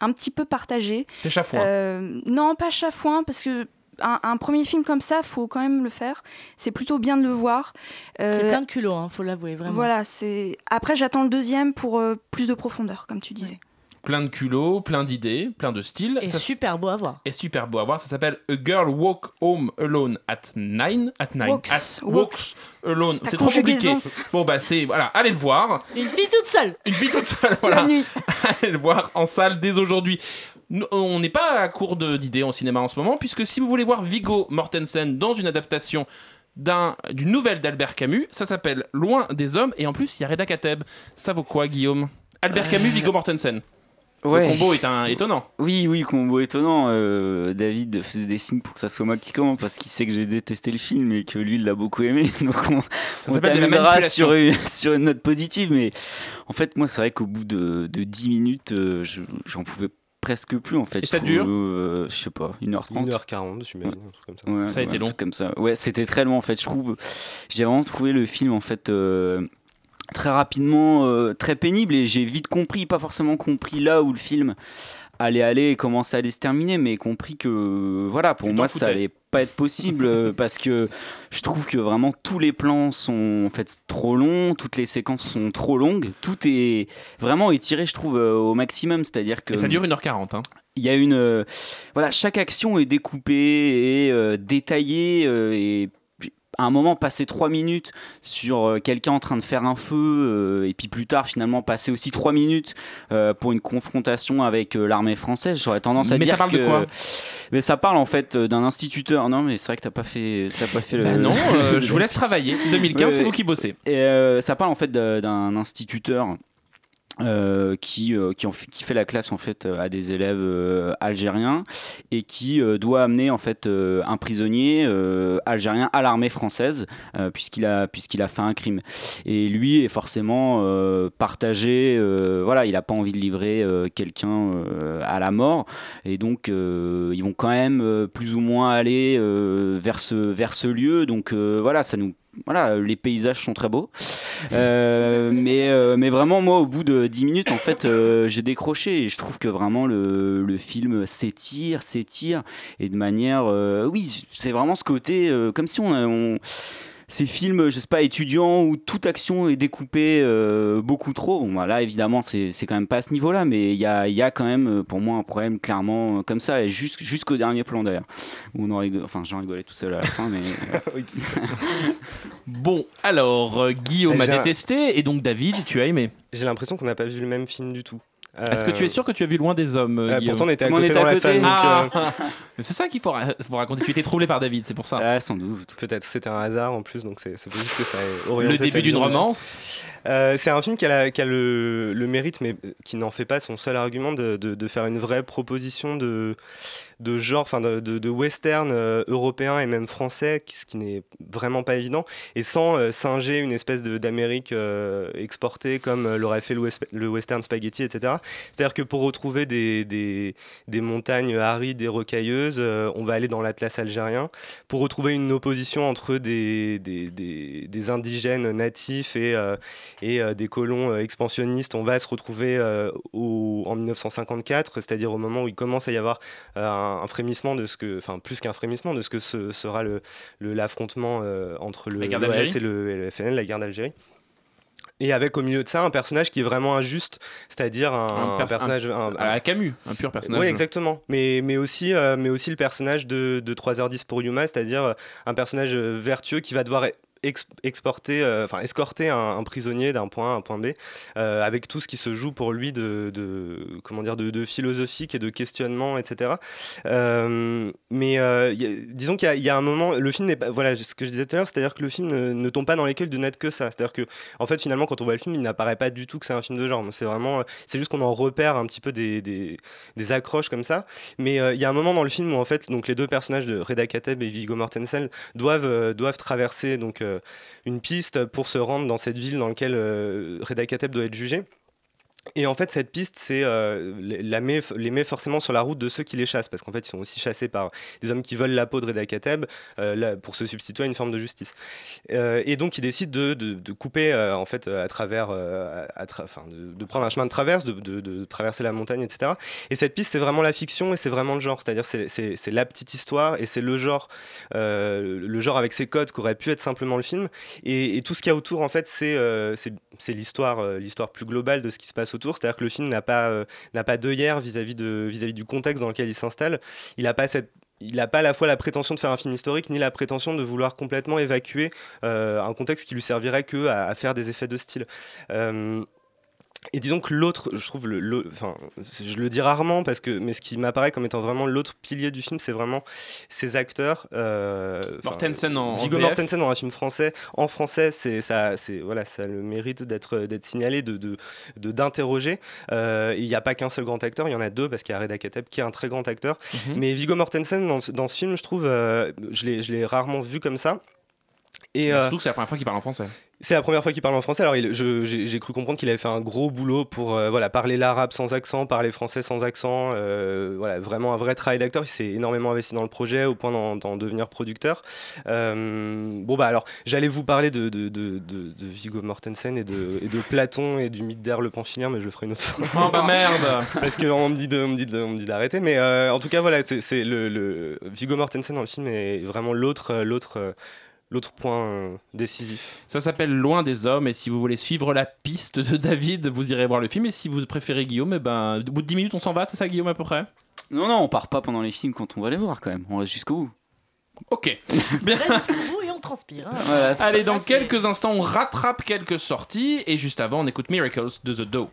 un petit peu partagée. T'es chafouin. Euh, non, pas chafouin, parce que un, un premier film comme ça, faut quand même le faire. C'est plutôt bien de le voir. C'est Euh, plein de culot, hein, faut l'avouer, vraiment. Voilà, c'est. Après, j'attends le deuxième pour euh, plus de profondeur, comme tu disais. Plein de culot, plein d'idées, plein de styles. Et Ça- super beau à voir. est super beau à voir. Ça s'appelle A Girl Walk Home Alone at 9. At 9. Walks, At walks. walks Alone. C'est trop compliqué. Bon, bah, c'est. Voilà, allez le voir. Une fille toute seule. Une vie toute seule, voilà. Allez le voir en salle dès aujourd'hui. Nous, On n'est pas à court d'idées en cinéma en ce moment, puisque si vous voulez voir Vigo Mortensen dans une adaptation d'un- d'une nouvelle d'Albert Camus, ça s'appelle Loin des hommes, et en plus, il y a Reda Kateb. Ça vaut quoi, Guillaume? Albert Camus, Vigo Mortensen. Le combo est un étonnant. Oui, oui, combo étonnant. Euh, David faisait des signes pour que ça soit moi qui commence parce qu'il sait que j'ai détesté le film et que lui, il l'a beaucoup aimé. Donc on, on manipulation. sur une, sur une note positive. Mais en fait, moi, c'est vrai qu'au bout de, de 10 minutes, euh, je- j'en pouvais presque plus en fait. Et Je ça trouve, dure euh, Je sais pas, 1h30. 1h40, j'imagine, un truc comme ça. Ouais, Ça a été ouais, un long. truc comme ça. Ouais, c'était très long en fait. Je trouve, j'ai vraiment trouvé le film en fait euh, très rapidement euh, très pénible et j'ai vite compris, pas forcément compris là où le film allait aller et commencer à aller se terminer, mais compris que voilà, pour moi ça allait pas être possible euh, parce que je trouve que vraiment tous les plans sont en fait trop longs, toutes les séquences sont trop longues, tout est vraiment étiré, je trouve, euh, au maximum. C'est-à-dire que Et ça dure 1h40. Hein. il y a une euh, voilà chaque action est découpée et euh, détaillée euh, et à un moment passer trois minutes sur euh, quelqu'un en train de faire un feu euh, et puis plus tard finalement passer aussi trois minutes euh, pour une confrontation avec euh, l'armée française j'aurais tendance à Mais ça dire parle de que quoi? Mais ça parle en fait d'un instituteur non mais c'est vrai que t'as pas fait t'as pas fait le Bah non, je vous laisse travailler. 2015, Ouais, c'est vous qui bossez. et ça parle en fait de- d'un instituteur euh, qui, euh, qui, fait, la classe en fait euh, à des élèves algériens et qui doit amener en fait un prisonnier algérien à l'armée française puisqu'il a puisqu'il a fait un crime. Et lui est forcément partagé voilà il a pas envie de livrer quelqu'un à la mort. Et donc ils vont quand même plus ou moins aller vers ce vers ce lieu. Donc voilà ça nous voilà, les paysages sont très beaux. Euh, mais, euh, mais vraiment, moi, au bout de 10 minutes, en fait, euh, j'ai décroché et je trouve que vraiment le, le film s'étire, s'étire et de manière. oui, c'est vraiment ce côté, comme si on ces films, je sais pas, étudiants où toute action est découpée euh, beaucoup trop. Bon, bah, là, évidemment, c'est quand même pas à ce niveau-là, mais il y a, il y a quand même, euh, pour moi, un problème clairement euh, comme ça, et jusqu'au dernier plan d'ailleurs. Où on en rigole- enfin, j'en rigolais tout seul à la fin, mais. Bon, alors, Guillaume a détesté et donc David, tu as aimé. J'ai l'impression qu'on n'a pas vu le même film du tout. Est-ce que tu es sûr que tu as vu Loin des Hommes euh, Euh, pourtant, on était à on côté était dans à la côté. salle, donc, Ah, euh, C'est ça qu'il faut, ra- faut raconter. Tu étais troublé par David, c'est pour ça. Ah, sans doute. Peut-être, c'était un hasard en plus, donc c'est c'est juste que ça ait orienté Le début d'une romance. Euh, c'est un film qui a, la- qui a le, le mérite, mais qui n'en fait pas son seul argument, de, de- de faire une vraie proposition de, de genre, enfin de, de- de western euh, européen et même français, ce qui n'est vraiment pas évident, et sans euh, singer une espèce d'Amérique euh, exportée comme l'aurait fait le, wes- le western spaghetti, etc. C'est-à-dire que pour retrouver des, des- montagnes arides et rocailleuses, on va aller dans l'Atlas algérien. Pour retrouver une opposition entre des, des, indigènes natifs et, et des colons expansionnistes, on va se retrouver au- en 1954, c'est-à-dire au moment où il commence à y avoir euh, un, un frémissement de ce que, enfin plus qu'un frémissement, de ce que ce sera le- l'affrontement euh, entre le et le, et le FNL, la guerre d'Algérie. Et avec au milieu de ça un personnage qui est vraiment injuste, c'est-à-dire un, Un un pers- personnage. un- à Camus, un pur personnage. Oui, exactement. Mais, mais, aussi, euh, mais aussi le personnage de, de 3h10 pour Yuma, c'est-à-dire euh, un personnage vertueux qui va devoir ex- exporter, euh, enfin escorter un, prisonnier d'un point A à un point B, euh, avec tout ce qui se joue pour lui de, comment dire, de, philosophique et de questionnement, etc. Euh, mais disons qu'il y, a- un moment, le film n'est pas, voilà, ce que je disais tout à l'heure, c'est-à-dire que le film ne, tombe pas dans l'écueil de n'être que ça. C'est-à-dire que, en fait, finalement, quand on voit le film, il n'apparaît pas du tout que c'est un film de genre. C'est vraiment, c'est juste qu'on en repère un petit peu des, des, accroches comme ça. Mais il y a un moment dans le film où, en fait, donc les deux personnages de Reda Kateb et Viggo Mortensen doivent, doivent traverser donc une piste pour se rendre dans cette ville dans laquelle euh, Reda Kateb doit être jugé. Et en fait, cette piste, c'est euh, la met, les met forcément sur la route de ceux qui les chassent, parce qu'en fait, ils sont aussi chassés par des hommes qui veulent la peau de Reda euh, pour se substituer à une forme de justice. Euh, et donc, ils décident de, couper, en fait, à travers, à tra- de, prendre un chemin de traverse, de, traverser la montagne, etc. Et cette piste, c'est vraiment la fiction et c'est vraiment le genre, c'est-à-dire c'est la petite histoire et c'est le genre, le genre avec ses codes qu'aurait pu être simplement le film. Et, tout ce qu'il y a autour, en fait, c'est l'histoire, l'histoire plus globale de ce qui se passe C'est-à-dire que le film n'a pas, euh, d'œillère vis-à-vis de, vis-à-vis du contexte dans lequel il s'installe. Il n'a pas à la fois la prétention de faire un film historique ni la prétention de vouloir complètement évacuer euh, un contexte qui lui servirait que à, à faire des effets de style. Euh, Et disons que l'autre, je trouve, le, le- enfin, je le dis rarement parce que, mais ce qui m'apparaît comme étant vraiment l'autre pilier du film, c'est vraiment ces acteurs. euh, Mortensen en- en Viggo. Mortensen dans un film français. En français, c'est ça, c'est voilà, ça a le mérite d'être d'être signalé, de de de- d'interroger. Euh, Il n'y a pas qu'un seul grand acteur, il y en a deux parce qu'il y a Reda Kateb qui est un très grand acteur. Mhm. Mais Viggo Mortensen dans, ce- dans ce film, je trouve, euh, je l'ai je l'ai rarement vu comme ça. Et euh, Surtout que c'est la première fois qu'il parle en français. c'est la première fois qu'il parle en français. Alors, j'ai cru comprendre qu'il avait fait un gros boulot pour euh, voilà, parler l'arabe sans accent, parler français sans accent. euh, voilà, vraiment un vrai travail d'acteur. Il s'est énormément investi dans le projet au point d'en devenir producteur. Euh, bon, bah alors, j'allais vous parler de, de, de, de- Viggo Mortensen et de, et de Platon et du mythe d'Air le pamphilien, mais je le ferai une autre fois. Oh bah merde Parce qu'on me dit d'arrêter. Mais en tout cas, voilà, c'est le, le Viggo Mortensen dans le film est vraiment l'autre l'autre point euh, décisif. Ça s'appelle Loin des hommes et si vous voulez suivre la piste de David, vous irez voir le film et si vous préférez Guillaume, eh ben, au bout de 10 minutes on s'en va, c'est ça Guillaume à peu près? Non, non, on part pas pendant les films quand on va les voir quand même. On reste jusqu'au bout. Ok. On reste jusqu'au bout et on transpire. hein. Voilà, Allez, dans quelques instants, on rattrape quelques sorties et juste avant, on écoute Miracles de The Doe.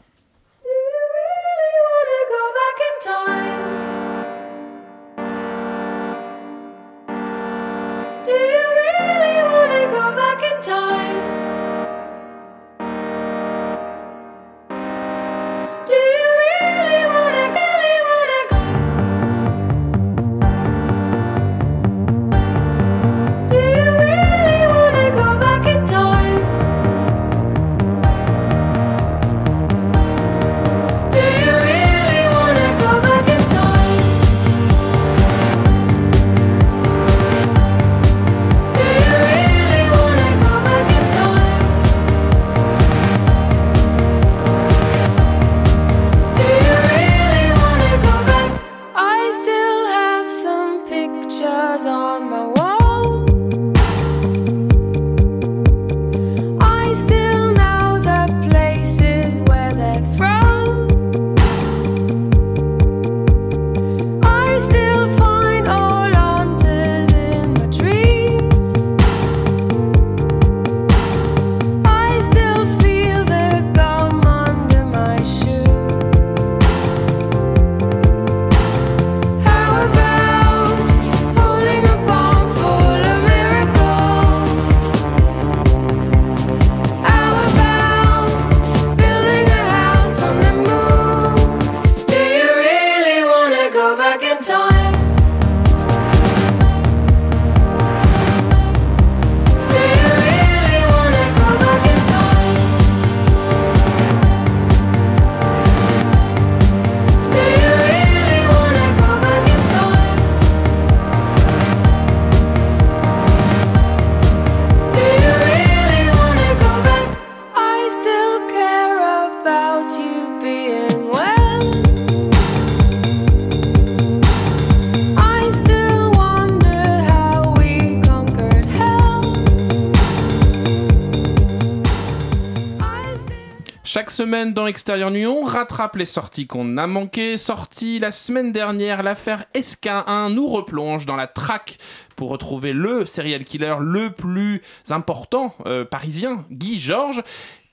Chaque semaine dans Extérieur Nuit, on rattrape les sorties qu'on a manquées. Sortie la semaine dernière, l'affaire SK1 nous replonge dans la traque pour retrouver le serial killer le plus important euh, parisien, Guy Georges,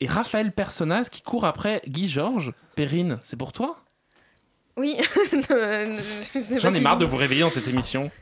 et Raphaël Personnaz qui court après Guy Georges. Perrine, c'est pour toi? Oui. Euh, J'en ai marre de vous réveiller dans cette émission.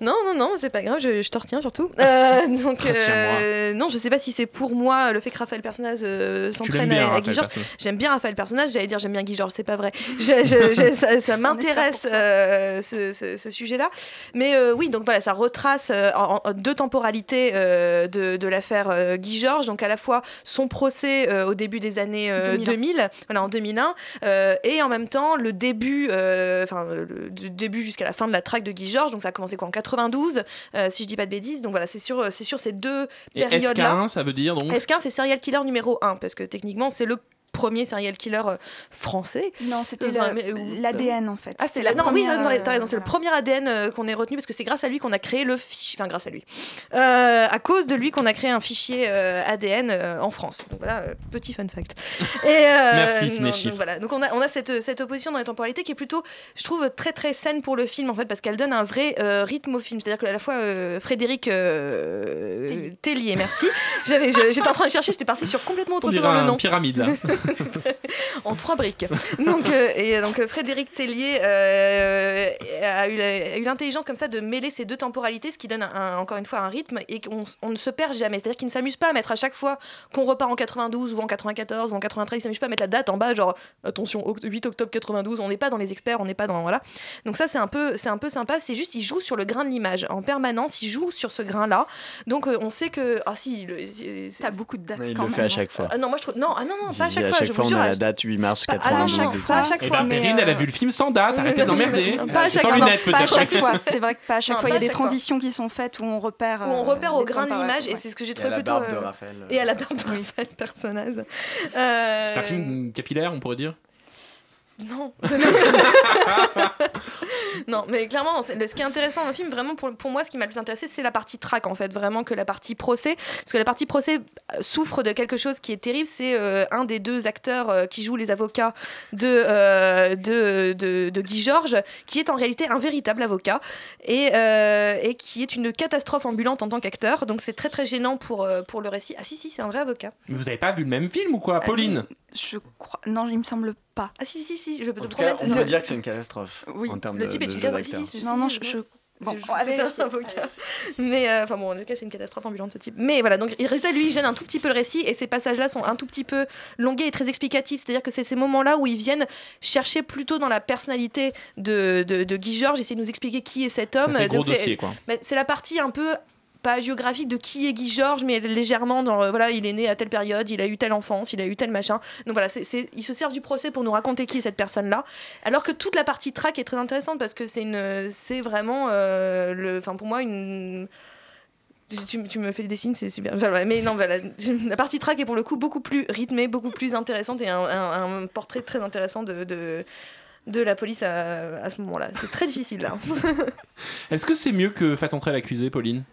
Non, non, non, c'est pas grave, je, je te retiens surtout. Euh, donc, euh, non, je sais pas si c'est pour moi le fait que Raphaël Personnaz euh, bien, à, Guy Georges. J'aime bien Raphaël Personnaz, j'allais dire j'aime bien Guy Georges, c'est pas vrai. Je- je- je- ça ça m'intéresse euh, ce, ce- ce sujet-là. Mais oui, donc voilà, ça retrace en, en deux temporalités de, de l'affaire Guy Georges. Donc à la fois son procès au début des années euh, 2001. 2000, voilà, en 2001, euh, et en même temps le début, enfin le, début jusqu'à la fin de la traque de Guy Georges. Donc ça a commencé quoi en 92, euh, si je dis pas de bêtises. Donc voilà, c'est sur, c'est sur ces deux périodes-là. SK1, ça veut dire donc. SK1, c'est serial killer numéro 1, parce que techniquement, c'est le premier serial killer euh, français. Non, c'était euh, l'ADN en fait. Ah, c'est la... la non, oui, non, t'as raison, euh, c'est le premier ADN euh, qu'on ait retenu parce que c'est grâce à lui qu'on a créé le fichier. Enfin, grâce à lui. Euh, à cause de lui qu'on a créé un fichier euh, ADN euh, en France. Donc voilà, euh, petit fun fact. Et, euh, Merci, non, donc voilà. Donc on a, on a cette, cette opposition dans les temporalités qui est plutôt, je trouve, très très saine pour le film en fait parce qu'elle donne un vrai euh, rythme au film. C'est-à-dire que à la fois euh, Frédéric euh, Tellier, merci. J'avais, j'étais en train de chercher, j'étais partie sur complètement On autre chose dirait dans le nom. pyramide là. en trois briques. Donc, euh, et donc euh, Frédéric Tellier euh, a eu l'intelligence comme ça de mêler ces deux temporalités, ce qui donne un- encore une fois un rythme et qu'on on ne se perd jamais. C'est-à-dire qu'il ne s'amuse pas à mettre à chaque fois qu'on repart en 92 ou en 94 ou en 93, il ne s'amuse pas à mettre la date en bas, genre attention, oct- 8 octobre 92, on n'est pas dans les experts, on n'est pas dans. Voilà. Donc ça, c'est un, peu- c'est un peu sympa, c'est juste, il joue sur le grain de l'image. En permanence, il joue sur ce grain-là. Donc euh, on sait que. Ah si, T'as beaucoup de dates Ouais, il quand le même, fait à hein. chaque fois. Non, moi je trouve. Non, ah non, non, pas à chaque fois. Chaque fois, on jure, a la date 8 mars Pas- ah non, 92. non, pas à chaque Et fois. Perrine, elle a euh, vu le film sans date, arrêtez d'emmerder. Pas à Sans chaque- lunettes, Pas à peut-être. chaque fois, c'est vrai que pas à chaque fois. Il y a des transitions qui sont faites où on repère. où on euh, repère au grain de l'image et c'est ce que j'ai Et à trouvé la plutôt barbe de euh, Raphaël. et à la barbe de Raphaël personnage Euh, C'est un film capillaire, on pourrait dire. Non. Non mais clairement ce qui est intéressant dans le film vraiment pour, pour moi ce qui m'a le plus intéressé c'est la partie track en fait vraiment que la partie procès. Parce que la partie procès euh, souffre de quelque chose qui est terrible c'est euh, un des deux acteurs euh, qui jouent les avocats de, euh, de, de, de Guy Georges qui est en réalité un véritable avocat et, et qui est une catastrophe ambulante en tant qu'acteur. Donc c'est très très gênant pour, pour le récit. Ah si si c'est un vrai avocat. Mais vous avez pas vu le même film ou quoi, Pauline? Je crois. Non, il me semble pas. ah si si si je peux te tout cas, promettre on peut dire que c'est une catastrophe Oui. en termes le de, type est une catastrophe si, si, Non, si, non, je- je. Bon, je- vérifier. un avocat. Mais euh, enfin bon, en tout cas, c'est une catastrophe ambulante ce type. Mais voilà, donc il résultat, lui, il gêne un tout petit peu le récit et ces passages-là sont un tout petit peu longués et très explicatifs. C'est-à-dire que c'est ces moments-là où ils viennent chercher plutôt dans la personnalité de, de, de Guy Georges, essayer de nous expliquer qui est cet homme. Gros c'est- dossier, quoi. mais c'est la partie un peu pas géographique de qui est Guy Georges, mais légèrement dans euh, voilà, il est né à telle période, il a eu telle enfance, il a eu tel machin. Donc voilà, c'est, ils se servent du procès pour nous raconter qui est cette personne-là. Alors que toute la partie track est très intéressante parce que c'est une, c'est vraiment, euh, le, enfin pour moi une tu, tu me fais des signes, c'est super. Mais non, la partie track est pour le coup beaucoup plus rythmée, beaucoup plus intéressante et un, portrait très intéressant de, de, de la police à, à ce moment-là. C'est très difficile là. Est-ce que c'est mieux que Faites entrer l'accusé, Pauline?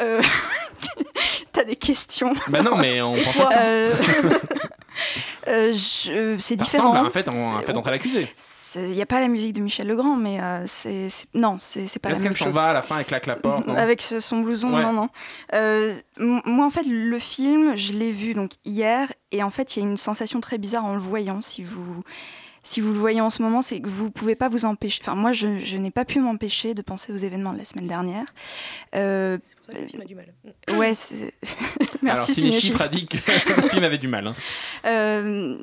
Euh, T'as des questions. Bah non, mais on pense à ça. Euh, euh, je- c'est différent. ressemble à un fait, en, un fait d'entrer l'accusé. Il n'y a pas la musique de Michel Legrand, mais euh, c'est non, c'est pas la Est-ce même qu'elle s'en chose. va à la fin et claque la porte Avec son blouson, Ouais. non, non. Euh, moi, en fait, le film, je l'ai vu donc hier, et en fait, il y a une sensation très bizarre en le voyant. Si vous, si vous le voyez en ce moment, c'est que vous pouvez pas vous empêcher. Enfin, moi, je, je n'ai pas pu m'empêcher de penser aux événements de la semaine dernière. Euh, C'est pour ça que le film a du mal. ouais, c'est- Alors, merci Ciné Cinéchiffre. Chiffre a dit que le film avait du mal. hein. Euh,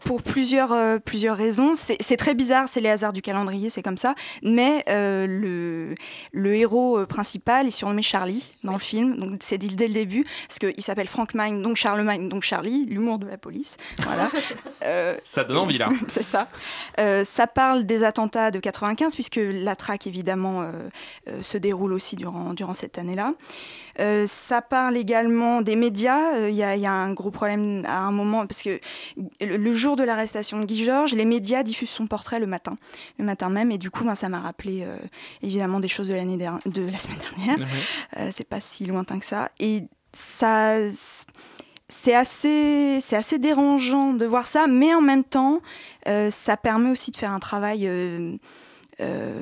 pour plusieurs, euh, plusieurs raisons. C'est c'est très bizarre, c'est les hasards du calendrier, c'est comme ça. Mais euh, le, le héros euh, principal est surnommé Charlie dans le film. Donc c'est dit dès le début, parce qu'il s'appelle Frank Mine, donc Charlemagne, donc Charlie, l'humour de la police. Voilà. Euh, Ça donne envie là. c'est ça. Euh, ça parle des attentats de 95, puisque la traque, évidemment, euh, euh, se déroule aussi durant, durant cette année-là. Euh, ça parle également des médias. Euh, Il y, a- il y a un gros problème à un moment, parce que le, le jour de l'arrestation de Guy Georges, les médias diffusent son portrait le matin, le matin même, et du coup, ben, ça m'a rappelé euh, évidemment des choses de, l'année de la semaine dernière. Euh, c'est pas si lointain que ça. Et ça c'est assez, c'est assez dérangeant de voir ça, mais en même temps, euh, ça permet aussi de faire un travail euh, euh,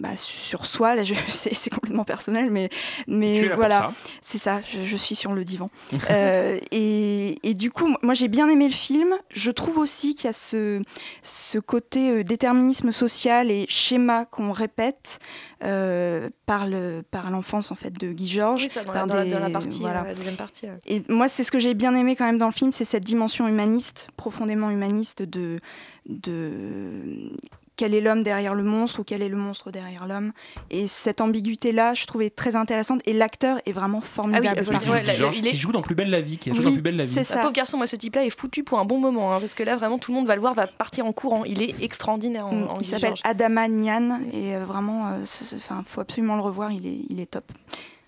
bah, sur soi. Là, je, c'est, c'est complètement personnel, mais, mais voilà, ça. c'est ça. Je, je suis sur le divan. Euh, et, et du coup, moi, j'ai bien aimé le film. Je trouve aussi qu'il y a ce, ce côté euh, déterminisme social et schéma qu'on répète euh, par, le, par l'enfance en fait de Guy Georges. Oui, ça, dans, la, par dans la- des- dans la partie, voilà. euh, la deuxième partie. ouais. Et moi, c'est ce que j'ai bien aimé quand même dans le film, c'est cette dimension humaniste, profondément humaniste de, de quel est l'homme derrière le monstre ou quel est le monstre derrière l'homme. Et cette ambiguïté-là, je trouvais très intéressante. Et l'acteur est vraiment formidable. Ah oui, euh, ouais, il est- qui joue dans Plus belle la vie, qui a joué Oui, dans Plus belle la vie. c'est ça. Pauvre garçon, moi, ce type-là est foutu pour un bon moment, hein, parce que là, vraiment, tout le monde va le voir, va partir en courant. Il est extraordinaire en, Mm, en il s'appelle. Adama Nian et euh, vraiment, euh, enfin, faut absolument le revoir. Il est, il est top.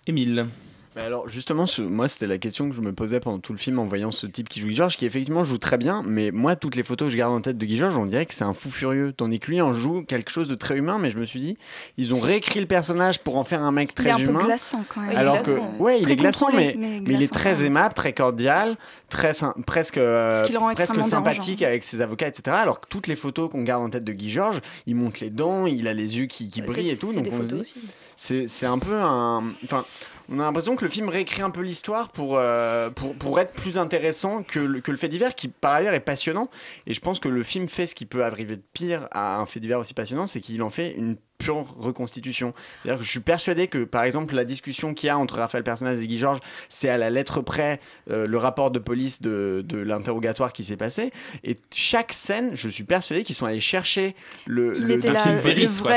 Émile. Mais alors justement, ce- moi c'était la question que je me posais pendant tout le film en voyant ce type qui joue Guy Georges, qui effectivement joue très bien, mais moi toutes les photos que je garde en tête de Guy Georges, on dirait que c'est un fou furieux, tandis que lui en joue quelque chose de très humain, mais je me suis dit, ils ont réécrit le personnage pour en faire un mec Il est très un peu humain. glaçant quand même. Alors Il est que, glaçant. ouais, il est glaçant, mais, mais mais il est très aimable, très cordial, très presque, euh, presque sympathique avec ses avocats, etc. Alors que toutes les photos qu'on garde en tête de Guy Georges, il monte les dents, il a les yeux qui, qui Ouais, brillent et tout, donc des on se photos dit, aussi. c'est c'est un peu un, enfin. On a l'impression que le film réécrit un peu l'histoire pour, euh, pour, pour être plus intéressant que le, que le fait divers, qui par ailleurs est passionnant. Et je pense que le film fait ce qui peut arriver de pire à un fait divers aussi passionnant, c'est qu'il en fait une pure reconstitution. C'est-à-dire que je suis persuadé que, par exemple, la discussion qu'il y a entre Raphaël Personnaz et Guy Georges, c'est à la lettre près euh, le rapport de police de, de l'interrogatoire qui s'est passé. Et chaque scène, je suis persuadé qu'ils sont allés chercher le, Il le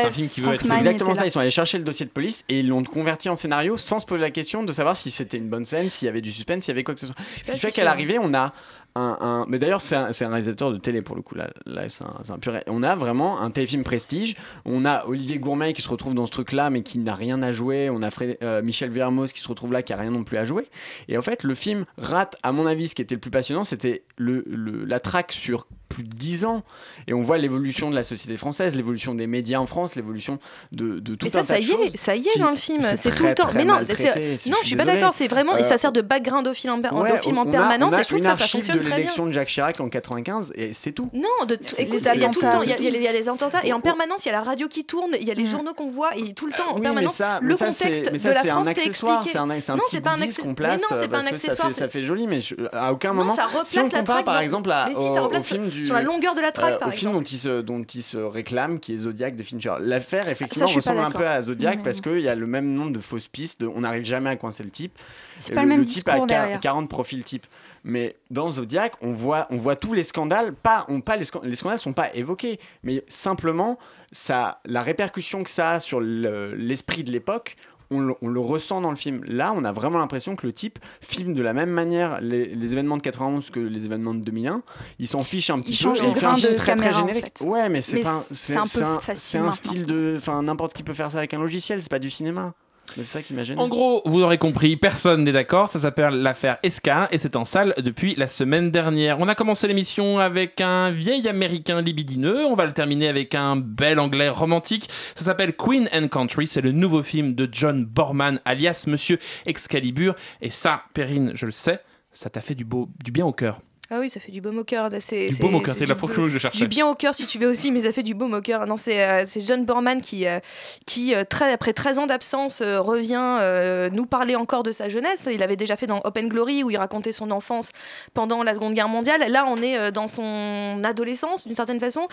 C'est un film qui veut être- C'est exactement ça. Ils sont allés chercher le dossier de police et ils l'ont converti en scénario sans se poser la question de savoir si c'était une bonne scène, s'il y avait du suspense, s'il y avait quoi que ce soit. Ce qui fait qu'à l'arrivée, on a un, un- mais d'ailleurs c'est un, réalisateur de télé pour le coup là, là c'est un, pur on a vraiment un téléfilm prestige on a Olivier Gourmet qui se retrouve dans ce truc là mais qui n'a rien à jouer on a Fred- euh, Michel Vermos qui se retrouve là qui a rien non plus à jouer et en fait le film rate à mon avis ce qui était le plus passionnant c'était le, le- la traque sur plus de 10 ans et on voit l'évolution de la société française l'évolution des médias en France l'évolution de, de tout Mais ça, un ça tas de y est, choses ça y est dans le film. c'est tout le temps. Mais non, non, je suis pas désolé. d'accord. C'est vraiment, et Euh, ça sert de background au film en, Ouais, au film en on a- permanence. on a et je trouve que ça, ça fonctionne. L'élection de Jacques Chirac en 95 et c'est tout. Non, de t- C'est écoute, les il y a tout le attentats temps, il y a- aussi. il y, a les- il y a les attentats et en permanence il y a la radio qui tourne, il y a les journaux qu'on voit et tout le temps en Oui, mais permanence ça, le mais ça, contexte c'est, mais ça, de la c'est France un accessoire, c'est un, c'est un non, petit c'est pas un accessoire. qu'on place Mais non, euh, c'est pas un accessoire. fait, ça fait joli, mais je- à aucun Non, moment, si on compare par exemple au, film sur- du, sur la longueur de la traque, euh, au film dont il, se, dont il se réclame, qui est Zodiac de Fincher. L'affaire effectivement je suis pas ressemble un peu à Zodiac Mais- parce qu'il y a le même nombre de fausses pistes, on n'arrive jamais à coincer le type. C'est pas le même type a discours quar- derrière. 40 profils type. Mais dans Zodiac, on voit, on voit tous les scandales. Pas, on, pas les, scan- les scandales sont pas évoqués, mais simplement ça, la répercussion que ça a sur le- l'esprit de l'époque. On le, on le ressent dans le film. Là, on a vraiment l'impression que le type filme de la même manière les, les événements de 91 que les événements de 2001. Il s'en fiche un petit peu. change et le il fait un film de très très caméra, en générique. fait. Ouais, mais c'est un peu un maintenant. style de. Enfin, n'importe qui peut faire ça avec un logiciel. C'est pas du cinéma. C'est ça. En gros, vous aurez compris, personne n'est d'accord. Ça s'appelle l'affaire Esca et c'est en salle depuis la semaine dernière. On a commencé l'émission avec un vieil américain libidineux. On va le terminer avec un bel anglais romantique. Ça s'appelle Queen and Country. C'est le nouveau film de John Borman, alias Monsieur Excalibur. Et ça, Perrine, je le sais, ça t'a fait du, beau, du bien au cœur. Ah oui, ça fait du baume au cœur. c'est- Du baume au cœur, c'est la phrase que je cherchais. Du bien au cœur, si tu veux aussi, mais ça fait du baume au cœur. Non, c'est euh, John Borman qui, euh, qui euh, très, après 13 ans d'absence, euh, revient nous parler encore de sa jeunesse. Il avait déjà fait dans Open Glory, où il racontait son enfance pendant la Seconde Guerre mondiale. Là, on est dans son adolescence, d'une certaine façon,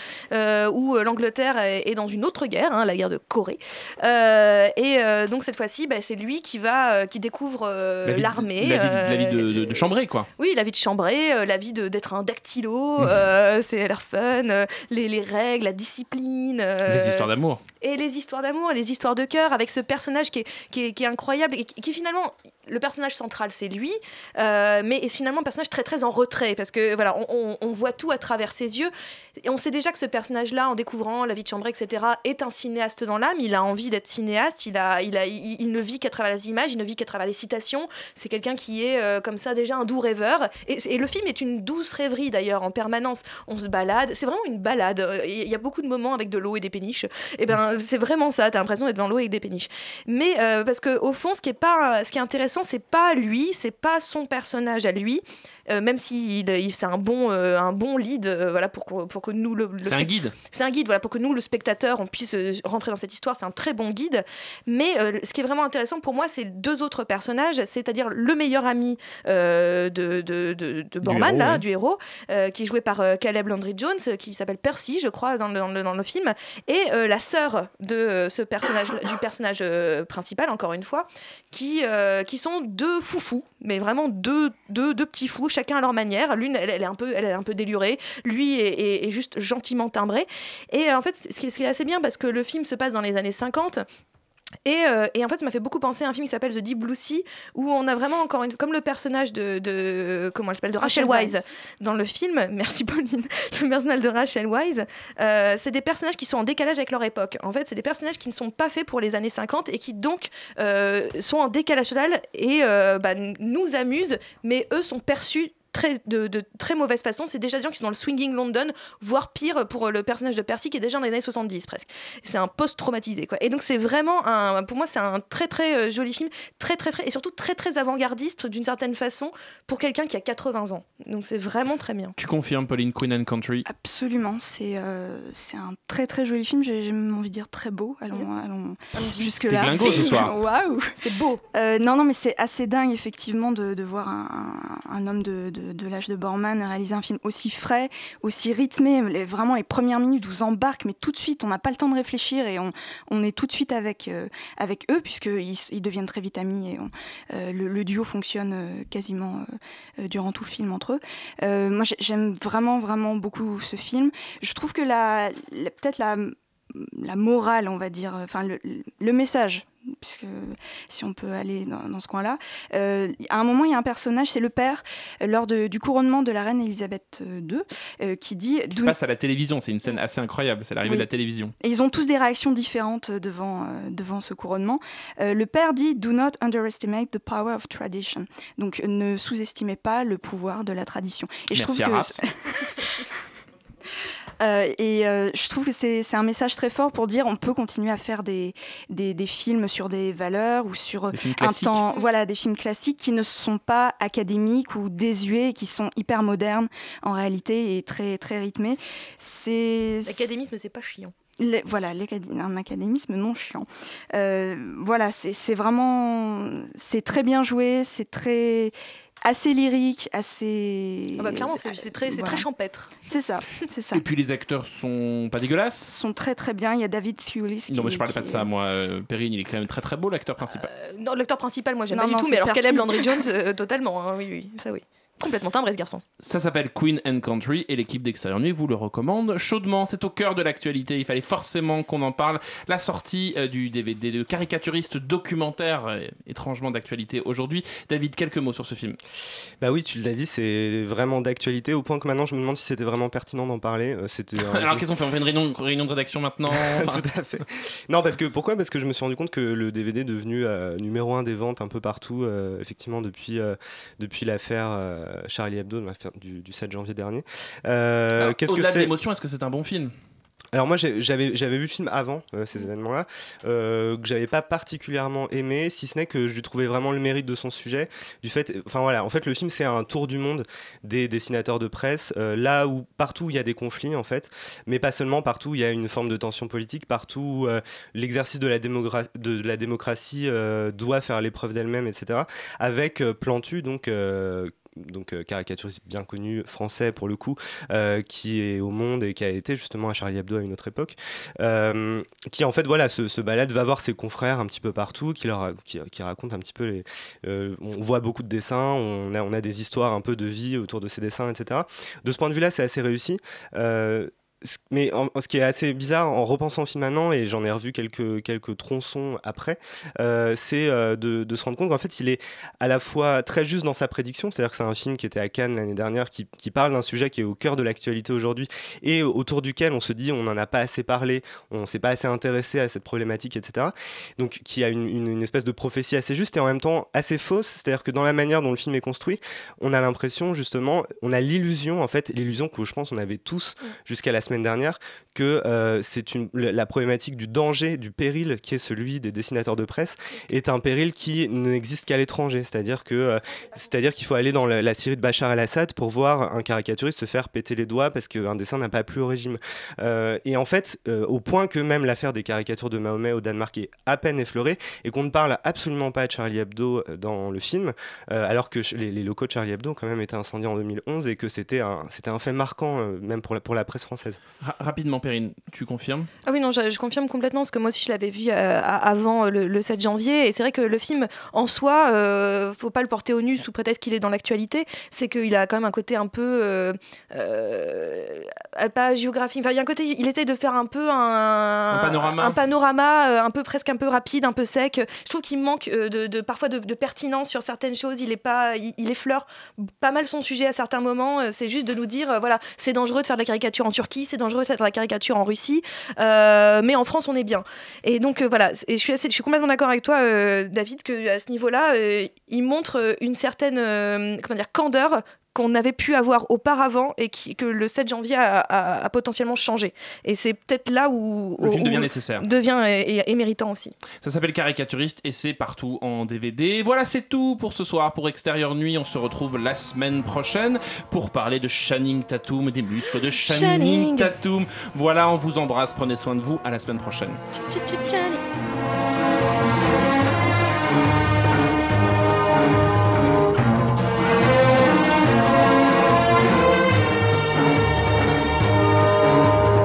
où l'Angleterre est, est dans une autre guerre, hein, la guerre de Corée. Et donc, cette fois-ci, bah, c'est lui qui, va, qui découvre La l'armée. La vie, de- de, de, de Chambray, quoi. oui, la vie de chambray, la vie de- d'être un dactylo, Mhm. euh, c'est l'air fun, euh, les, les règles, la discipline. euh, Les histoires d'amour. Et les histoires d'amour, les histoires de cœur, avec ce personnage qui est, qui est, qui est incroyable et qui, qui, finalement, le personnage central, c'est lui, euh, mais est finalement un personnage très très en retrait parce que voilà, on, voit tout à travers ses yeux et on sait déjà que ce personnage-là, en découvrant la vie de Chambray, etc., est un cinéaste dans l'âme. Il a envie d'être cinéaste. Il a, il a, il, ne vit qu'à travers les images, il ne vit qu'à travers les citations. C'est quelqu'un qui est euh, comme ça déjà un doux rêveur. Et, le film est une douce rêverie d'ailleurs en permanence. On se balade. C'est vraiment une balade. Euh, Il y a beaucoup de moments avec de l'eau et des péniches. Et ben c'est vraiment ça. T'as l'impression d'être dans l'eau avec des péniches. Mais parce que au fond, ce qui est pas, ce qui est intéressant, c'est pas lui, c'est pas son personnage à lui. Euh, même si il, il- c'est un bon, euh, un bon lead, euh, voilà, pour que, pour que nous le, le C'est un guide. c'est un guide, voilà, pour que nous, le spectateur, on puisse rentrer dans cette histoire. C'est un très bon guide. Mais ce qui est vraiment intéressant pour moi, c'est deux autres personnages, c'est-à-dire le meilleur ami de, de, de, de Borman, héros, là, ouais. du héros, qui est joué par Caleb Landry Jones, qui s'appelle Percy, je crois, dans le, dans le, dans le film, et la sœur de ce personnage, du personnage principal, encore une fois, qui, qui sont deux foufous, mais vraiment deux, deux, deux petits fous, chacun à leur manière. L'une, elle, est un peu, elle est un peu délurée, lui est, juste gentiment timbré. Et euh, en fait, ce qui est assez bien, parce que le film se passe dans les années 50. Et, euh, et en fait, ça m'a fait beaucoup penser à un film qui s'appelle The Deep Blue Sea, où on a vraiment encore une, comme le personnage de, de comment elle s'appelle, de Rachel, Rachel Wise. Dans le film. Merci Pauline. Le personnage de Rachel Wise, euh, c'est des personnages qui sont en décalage avec leur époque. En fait, c'est des personnages qui ne sont pas faits pour les années 50 et qui donc euh, sont en décalage total et bah, nous amusent, mais eux sont perçus très, de, de très mauvaise façon. C'est déjà des gens qui sont dans le swinging London, voire pire pour le personnage de Percy qui est déjà dans les années 70 presque. C'est un post-traumatisé. Quoi. Et donc c'est vraiment, un, pour moi, c'est un très très euh, joli film, très très frais et surtout très très avant-gardiste d'une certaine façon pour quelqu'un qui a 80 ans. Donc c'est vraiment très bien. Tu confirmes, Pauline, Queen and Country? Absolument, c'est euh, c'est un très très joli film, j'ai j'ai même envie de dire très beau. Allons, allons jusque là. T'es glingo ce soir. Waouh C'est beau. Euh, non, non, mais c'est assez dingue effectivement de, de voir un, un- un homme de, de, de l'âge de Borman réaliser un film aussi frais, aussi rythmé. Vraiment, les premières minutes vous embarquent, mais tout de suite, on n'a pas le temps de réfléchir et on, est tout de suite avec, euh, avec eux, puisqu'ils ils deviennent très vite amis et euh, le, duo fonctionne euh, quasiment durant tout le film entre eux. Moi, j'ai- j'aime vraiment, vraiment beaucoup ce film. Je trouve que la- peut-être la, la morale, on va dire, enfin le, le message, puisque si on peut aller dans, dans ce coin-là, euh, à un moment, il y a un personnage, c'est le père, euh, lors de- du couronnement de la reine Elisabeth II, euh, qui dit... Qui se passe à la télévision, c'est une scène assez incroyable, c'est l'arrivée Oui. de la télévision. Et ils ont tous des réactions différentes devant, euh, devant ce couronnement. Euh, le père dit Do not underestimate the power of tradition. Donc ne sous-estimez pas le pouvoir de la tradition. Et je trouve que. Euh, et euh, je trouve que c'est un message très fort pour dire on peut continuer à faire des, des, des films sur des valeurs ou sur films un temps, voilà, des films classiques qui ne sont pas académiques ou désuets, et qui sont hyper modernes en réalité et très très rythmés. C'est L'académisme, c'est pas chiant. les- voilà, un académisme non chiant. Euh, voilà, c'est c'est vraiment, c'est très bien joué, c'est très assez lyrique, assez. Ah bah, clairement, c'est c'est très, c'est Voilà. très champêtre. C'est ça, c'est ça. Et puis les acteurs sont pas dégueulasses? Sont très très bien. Il y a David Thewlis. qui- Non, mais je parlais pas de ça, moi. Euh, Perrine, il est quand même très très beau, l'acteur principal. Non, l'acteur principal, moi, j'aime Non, pas non, du tout, mais alors. Caleb Landry Jones, euh, totalement. hein, oui, oui, ça oui. Complètement timbré, ce garçon. Ça s'appelle Queen and Country et l'équipe d'Extérieur Nuit vous le recommande chaudement. C'est au cœur de l'actualité. Il fallait forcément qu'on en parle. La sortie euh, du DVD de caricaturiste documentaire, euh, étrangement d'actualité aujourd'hui. David, quelques mots sur ce film. Bah oui, tu l'as dit, c'est vraiment d'actualité au point que maintenant je me demande si c'était vraiment pertinent d'en parler. Euh, C'était un- Alors qu'est-ce qu'on fait? On fait une réunion, réunion de rédaction maintenant Enfin, Tout à fait. Non, parce que pourquoi? Parce que je me suis rendu compte que le DVD est devenu euh, numéro un des ventes un peu partout, euh, effectivement, depuis, euh, depuis l'affaire euh, Charlie Hebdo, du, du 7 janvier dernier. Euh, alors, Qu'est-ce que Au-delà de c'est l'émotion, est-ce que c'est un bon film? Alors moi j'ai- j'avais j'avais vu le film avant euh, ces événements-là euh, que j'avais pas particulièrement aimé si ce n'est que je lui trouvais vraiment le mérite de son sujet. Du fait enfin voilà en fait le film c'est un tour du monde des dessinateurs de presse euh, là où partout il y a des conflits en fait mais pas seulement partout il y a une forme de tension politique partout où euh, l'exercice de la démogra- de la démocratie euh, doit faire l'épreuve d'elle-même etc avec euh, Plantu donc euh, donc euh, caricaturiste bien connu français pour le coup, euh, qui est au Monde et qui a été justement à Charlie Hebdo à une autre époque, euh, qui en fait voilà se, balade, va voir ses confrères un petit peu partout, qui leur qui, raconte un petit peu les, on voit beaucoup de dessins, on a on a des histoires un peu de vie autour de ces dessins, etc. De ce point de vue-là, c'est assez réussi. Mais en- ce qui est assez bizarre en repensant au film maintenant, et j'en ai revu quelques, quelques tronçons après, euh, c'est euh, de, de se rendre compte qu'en fait il est à la fois très juste dans sa prédiction, c'est-à-dire que c'est un film qui était à Cannes l'année dernière, qui, qui parle d'un sujet qui est au cœur de l'actualité aujourd'hui, et autour duquel on se dit on n'en a pas assez parlé, on s'est pas assez intéressé à cette problématique, etc. Donc qui a une, une- une espèce de prophétie assez juste et en même temps assez fausse, c'est-à-dire que dans la manière dont le film est construit, on a l'impression justement, on a l'illusion en fait, l'illusion que je pense on avait tous jusqu'à la semaine dernière, que euh, c'est une la problématique du danger, du péril qui est celui des dessinateurs de presse, est un péril qui n'existe qu'à l'étranger, c'est-à-dire que euh, c'est-à-dire qu'il faut aller dans la, la Syrie de Bachar el-Assad pour voir un caricaturiste se faire péter les doigts parce qu'un dessin n'a pas plu au régime. Euh, et en fait, au point que même l'affaire des caricatures de Mahomet au Danemark est à peine effleurée et qu'on ne parle absolument pas de Charlie Hebdo dans le film, alors que les, les locaux de Charlie Hebdo ont quand même été incendiés en 2011 et que c'était un, c'était un fait marquant même pour la, pour la presse française. Ra- rapidement, Perrine, tu confirmes? Ah oui, non, je, je confirme complètement, parce que moi aussi je l'avais vu euh, avant le, le 7 janvier, et c'est vrai que le film en soi, euh, faut pas le porter au nu sous prétexte qu'il est dans l'actualité, c'est qu'il a quand même un côté un peu. euh, euh, pas géographique, enfin il y a un côté, il essaye de faire un peu un. Un panorama. Un panorama, euh, un peu presque un peu rapide, un peu sec. Je trouve qu'il manque euh, de, de- parfois de, de pertinence sur certaines choses, il, est pas, il, il effleure pas mal son sujet à certains moments, euh, c'est juste de nous dire, euh, voilà, c'est dangereux de faire de la caricature en Turquie, c'est dangereux de la caricature en Russie. Euh, mais en France, on est bien. Et donc, euh, voilà, et je suis, je suis complètement d'accord avec toi, euh, David, que à ce niveau-là, il montre une certaine candeur qu'on avait pu avoir auparavant et qui, que le 7 janvier a, a- a potentiellement changé. Et c'est peut-être là où Le film où- devient nécessaire. devient et, et- et méritant aussi. Ça s'appelle Caricaturiste et c'est partout en DVD. Voilà, c'est tout pour ce soir pour Extérieur Nuit. On se retrouve la semaine prochaine pour parler de Channing Tatum, des muscles de Channing, Channing. Tatum. Voilà, on vous embrasse, prenez soin de vous. À la semaine prochaine.